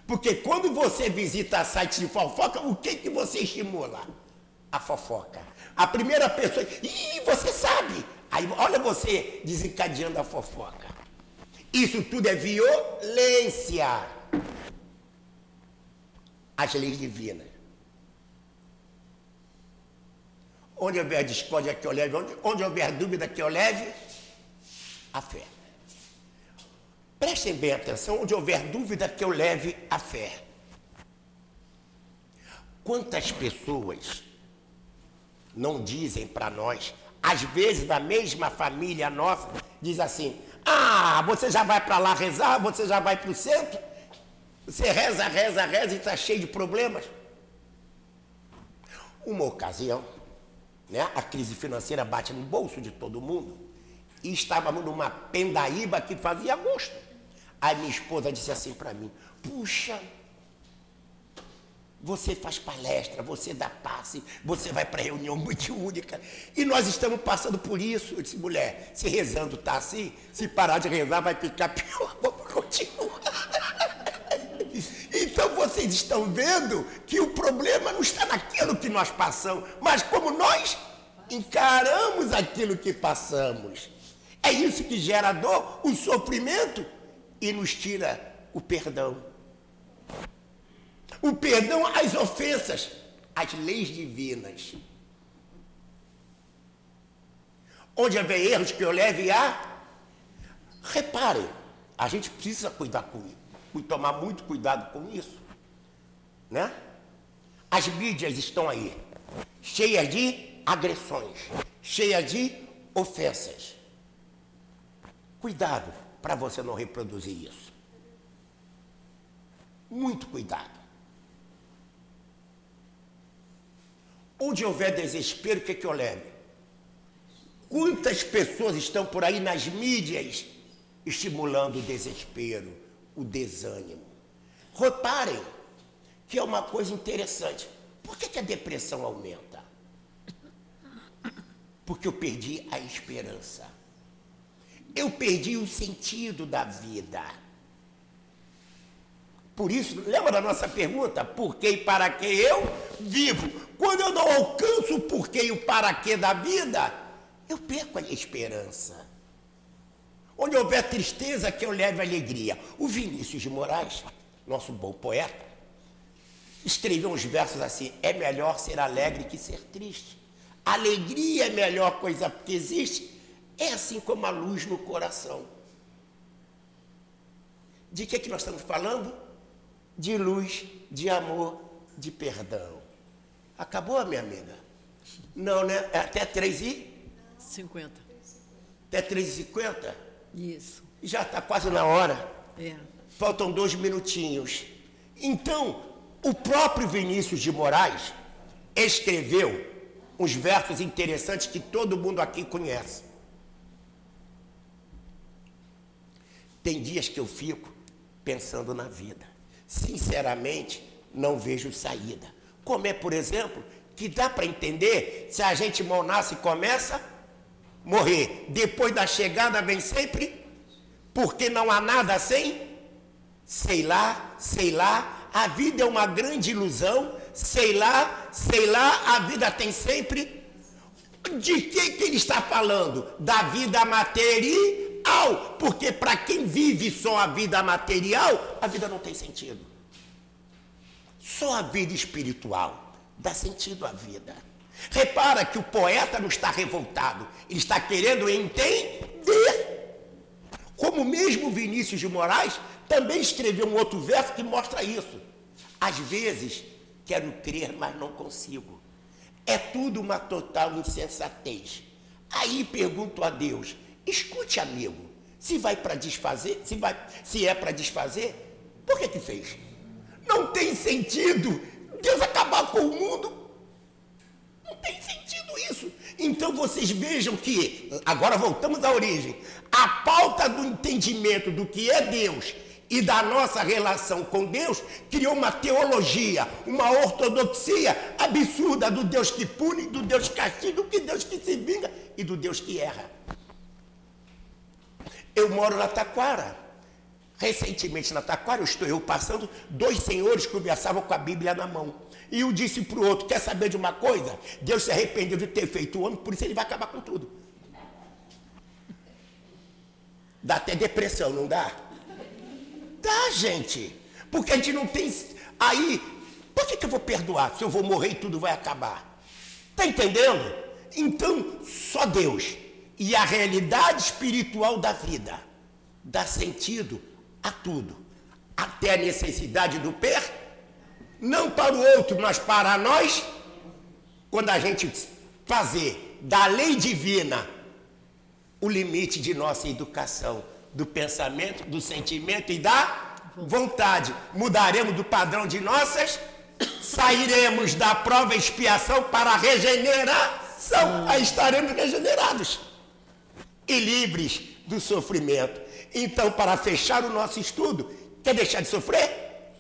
Speaker 2: Porque quando você visita site de fofoca, o que, que você estimula? A fofoca. A primeira pessoa. Ih, você sabe! Aí olha você desencadeando a fofoca. Isso tudo é violência. As leis divinas. Onde houver discórdia que eu leve, onde, onde houver dúvida que eu leve, a fé. Prestem bem atenção, onde houver dúvida que eu leve a fé. Quantas pessoas não dizem para nós, às vezes da mesma família nossa, diz assim: Ah, você já vai para lá rezar, você já vai para o centro, você reza, reza, reza e está cheio de problemas. Uma ocasião, né? A crise financeira bate no bolso de todo mundo. E estávamos numa pendaíba que fazia gosto. Aí minha esposa disse assim para mim: Puxa, você faz palestra, você dá passe, você vai para reunião muito única. E nós estamos passando por isso. Eu disse, mulher, se rezando tá assim, se parar de rezar vai ficar pior. Vamos continuar. Então vocês estão vendo que o problema não está naquilo que nós passamos, mas como nós encaramos aquilo que passamos. É isso que gera dor, o sofrimento e nos tira o perdão. O perdão às ofensas, às leis divinas. Onde haver erros que eu leve a. Reparem, a gente precisa cuidar com isso tomar muito cuidado com isso. Né? As mídias estão aí, cheias de agressões, cheias de ofensas. Cuidado para você não reproduzir isso. Muito cuidado. Onde houver desespero, o que, é que eu leve? Quantas pessoas estão por aí nas mídias estimulando o desespero, o desânimo. Reparem que é uma coisa interessante. Por que, que a depressão aumenta? Porque eu perdi a esperança. Eu perdi o sentido da vida. Por isso, lembra da nossa pergunta? Por que e para que eu vivo? Quando eu não alcanço o porquê e o para que da vida, eu perco a esperança. Onde houver tristeza, que eu leve alegria. O Vinícius de Moraes, nosso bom poeta, escreveu uns versos assim: é melhor ser alegre que ser triste. Alegria é a melhor coisa que existe. É assim como a luz no coração. De que, que nós estamos falando? De luz, de amor, de perdão. Acabou, minha amiga? Não, né? É até 3 e?
Speaker 1: 50.
Speaker 2: Até 3 e 50?
Speaker 1: Isso.
Speaker 2: Já está quase na hora.
Speaker 1: É.
Speaker 2: Faltam dois minutinhos. Então, o próprio Vinícius de Moraes escreveu uns versos interessantes que todo mundo aqui conhece. Tem dias que eu fico pensando na vida. Sinceramente, não vejo saída. Como é, por exemplo, que dá para entender se a gente mal nasce e começa morrer. Depois da chegada vem sempre, porque não há nada sem, sei lá, sei lá, a vida é uma grande ilusão, sei lá, sei lá, a vida tem sempre. De que, que ele está falando? Da vida material, porque para quem vive só a vida material, a vida não tem sentido. Só a vida espiritual dá sentido à vida. Repara que o poeta não está revoltado, ele está querendo entender. Como mesmo Vinícius de Moraes também escreveu um outro verso que mostra isso. Às vezes, quero crer, mas não consigo. É tudo uma total insensatez. Aí pergunto a Deus: escute, amigo, se vai para desfazer, se, vai, se é para desfazer, por que que fez? Não tem sentido Deus acabar com o mundo. Não tem sentido isso. Então vocês vejam que, agora voltamos à origem, a pauta do entendimento do que é Deus e da nossa relação com Deus criou uma teologia, uma ortodoxia absurda do Deus que pune, do Deus que castiga, do Deus que se vinga e do Deus que erra. Eu moro na Taquara. Recentemente na Taquara, eu estou eu passando, dois senhores conversavam com a Bíblia na mão. E um disse para o outro: Quer saber de uma coisa? Deus se arrependeu de ter feito o homem, por isso ele vai acabar com tudo. Dá até depressão, não dá? Dá, gente. Porque a gente não tem. Aí, por que, que eu vou perdoar se eu vou morrer e tudo vai acabar? Está entendendo? Então, só Deus e a realidade espiritual da vida dá sentido a tudo, até a necessidade do per, não para o outro, mas para nós, quando a gente fazer da lei divina o limite de nossa educação, do pensamento, do sentimento e da vontade. Mudaremos do padrão de nossas, sairemos da prova expiação para a regeneração. Aí estaremos regenerados e livres do sofrimento. Então, para fechar o nosso estudo, quer deixar de sofrer?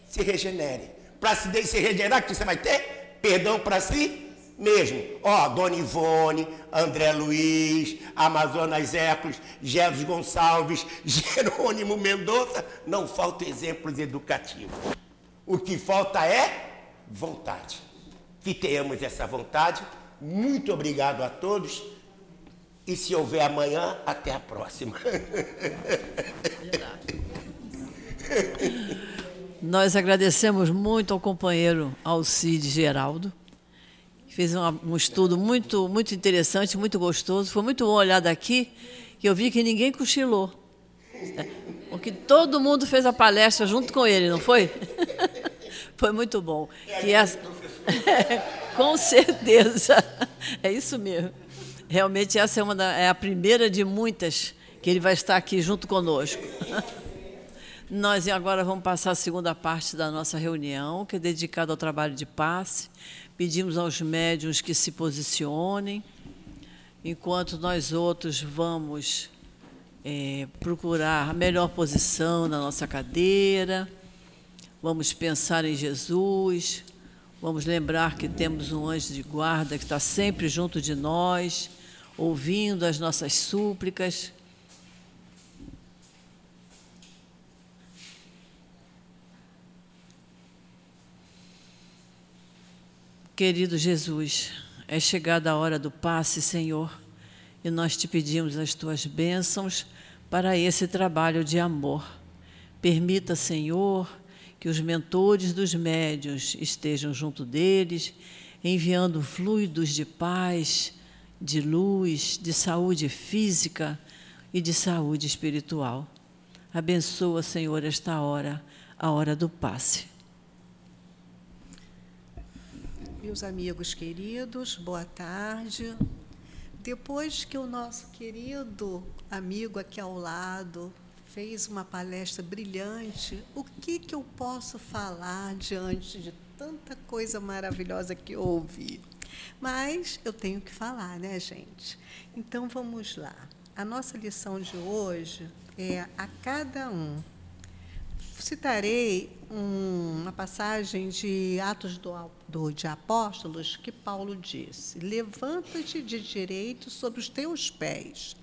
Speaker 2: Se regenere. Para se, se regenerar, o que você vai ter? Perdão para si mesmo. Ó, Dona Ivone, André Luiz, Amazonas Ecos, Jesus Gonçalves, Jerônimo Mendonça, não faltam exemplos educativos. O que falta é vontade. Que tenhamos essa vontade. Muito obrigado a todos. E se houver amanhã, até a próxima.
Speaker 1: Nós agradecemos muito ao companheiro Alcide Geraldo, que fez um, um, estudo muito, muito interessante, muito gostoso. Foi muito bom olhar daqui, que eu vi que ninguém cochilou. Porque todo mundo fez a palestra junto com ele, não foi? Foi muito bom. Que essa... com certeza. É isso mesmo. Realmente essa é, uma da, é a primeira de muitas que ele vai estar aqui junto conosco. Nós agora vamos passar a segunda parte da nossa reunião, que é dedicada ao trabalho de passe. Pedimos aos médiuns que se posicionem, enquanto nós outros vamos é, procurar a melhor posição na nossa cadeira, vamos pensar em Jesus, vamos lembrar que temos um anjo de guarda que está sempre junto de nós ouvindo as nossas súplicas. Querido Jesus, é chegada a hora do passe, Senhor, e nós te pedimos as tuas bênçãos para esse trabalho de amor. Permita, Senhor, que os mentores dos médios estejam junto deles, enviando fluidos de paz, de luz, de saúde física e de saúde espiritual. Abençoa, Senhor, esta hora, a hora do passe.
Speaker 4: meus amigos queridos, boa tarde. Depois que o nosso querido amigo aqui ao lado fez uma palestra brilhante, o que, que eu posso falar diante de tanta coisa maravilhosa que ouvi? Mas eu tenho que falar, né, gente? Então vamos lá. A nossa lição de hoje é a cada um. Citarei um, uma passagem de Atos do, do, de Apóstolos que Paulo disse: Levanta-te de direito sobre os teus pés.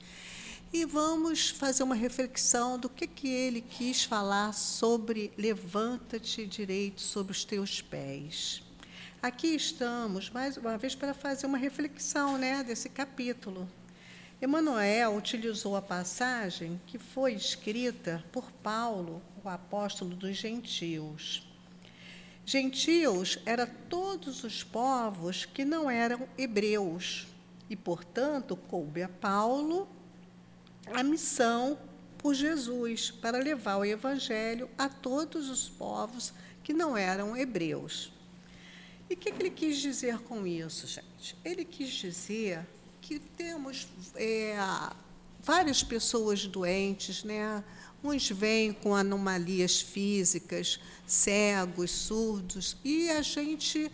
Speaker 4: E vamos fazer uma reflexão do que, que ele quis falar sobre levanta-te direito sobre os teus pés. Aqui estamos, mais uma vez, para fazer uma reflexão né, desse capítulo. Emanuel utilizou a passagem que foi escrita por Paulo, o apóstolo dos gentios. Gentios eram todos os povos que não eram hebreus, e, portanto, coube a Paulo a missão por Jesus para levar o evangelho a todos os povos que não eram hebreus. E o que, que ele quis dizer com isso, gente? Ele quis dizer que temos é, várias pessoas doentes, né? Uns vêm com anomalias físicas, cegos, surdos, e a gente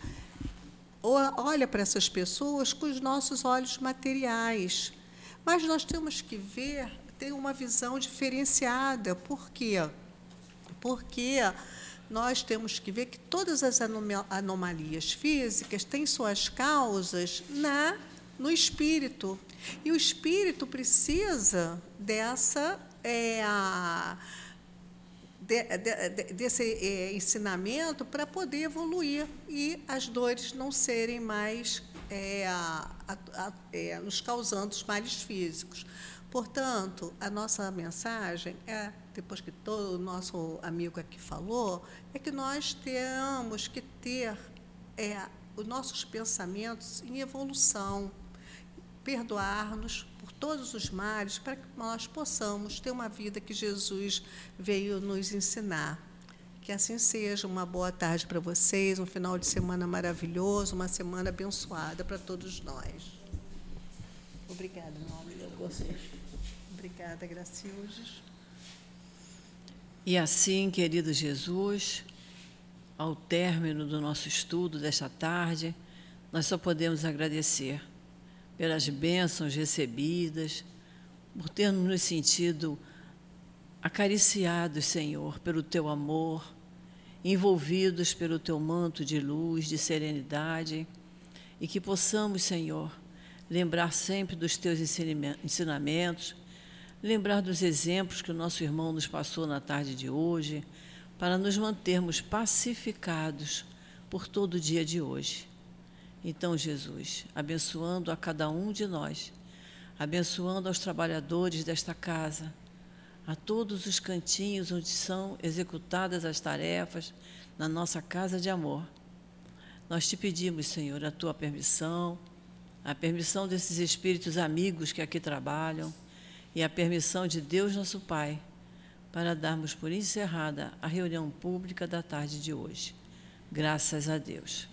Speaker 4: olha para essas pessoas com os nossos olhos materiais. Mas nós temos que ver, ter uma visão diferenciada. Por quê? Porque nós temos que ver que todas as anomalias físicas têm suas causas na no espírito. E o espírito precisa dessa. É, a, de, de, desse é, ensinamento para poder evoluir e as dores não serem mais é, a, a, é, nos causando os males físicos. Portanto, a nossa mensagem é, depois que todo o nosso amigo aqui falou, é que nós temos que ter é, os nossos pensamentos em evolução, perdoar-nos por todos os males, para que nós possamos ter uma vida que Jesus veio nos ensinar. Que assim seja. Uma boa tarde para vocês, um final de semana maravilhoso, uma semana abençoada para todos nós. Obrigada, meu amigo. Vocês. Obrigada, Gracildes.
Speaker 1: E assim, querido Jesus, ao término do nosso estudo desta tarde, nós só podemos agradecer pelas bênçãos recebidas, por termos nos sentido acariciados, Senhor, pelo teu amor, envolvidos pelo teu manto de luz, de serenidade, e que possamos, Senhor, lembrar sempre dos teus ensinamentos, lembrar dos exemplos que o nosso irmão nos passou na tarde de hoje, para nos mantermos pacificados por todo o dia de hoje. Então, Jesus, abençoando a cada um de nós, abençoando aos trabalhadores desta casa, a todos os cantinhos onde são executadas as tarefas na nossa casa de amor. Nós te pedimos, Senhor, a tua permissão, a permissão desses espíritos amigos que aqui trabalham e a permissão de Deus, nosso Pai, para darmos por encerrada a reunião pública da tarde de hoje. Graças a Deus.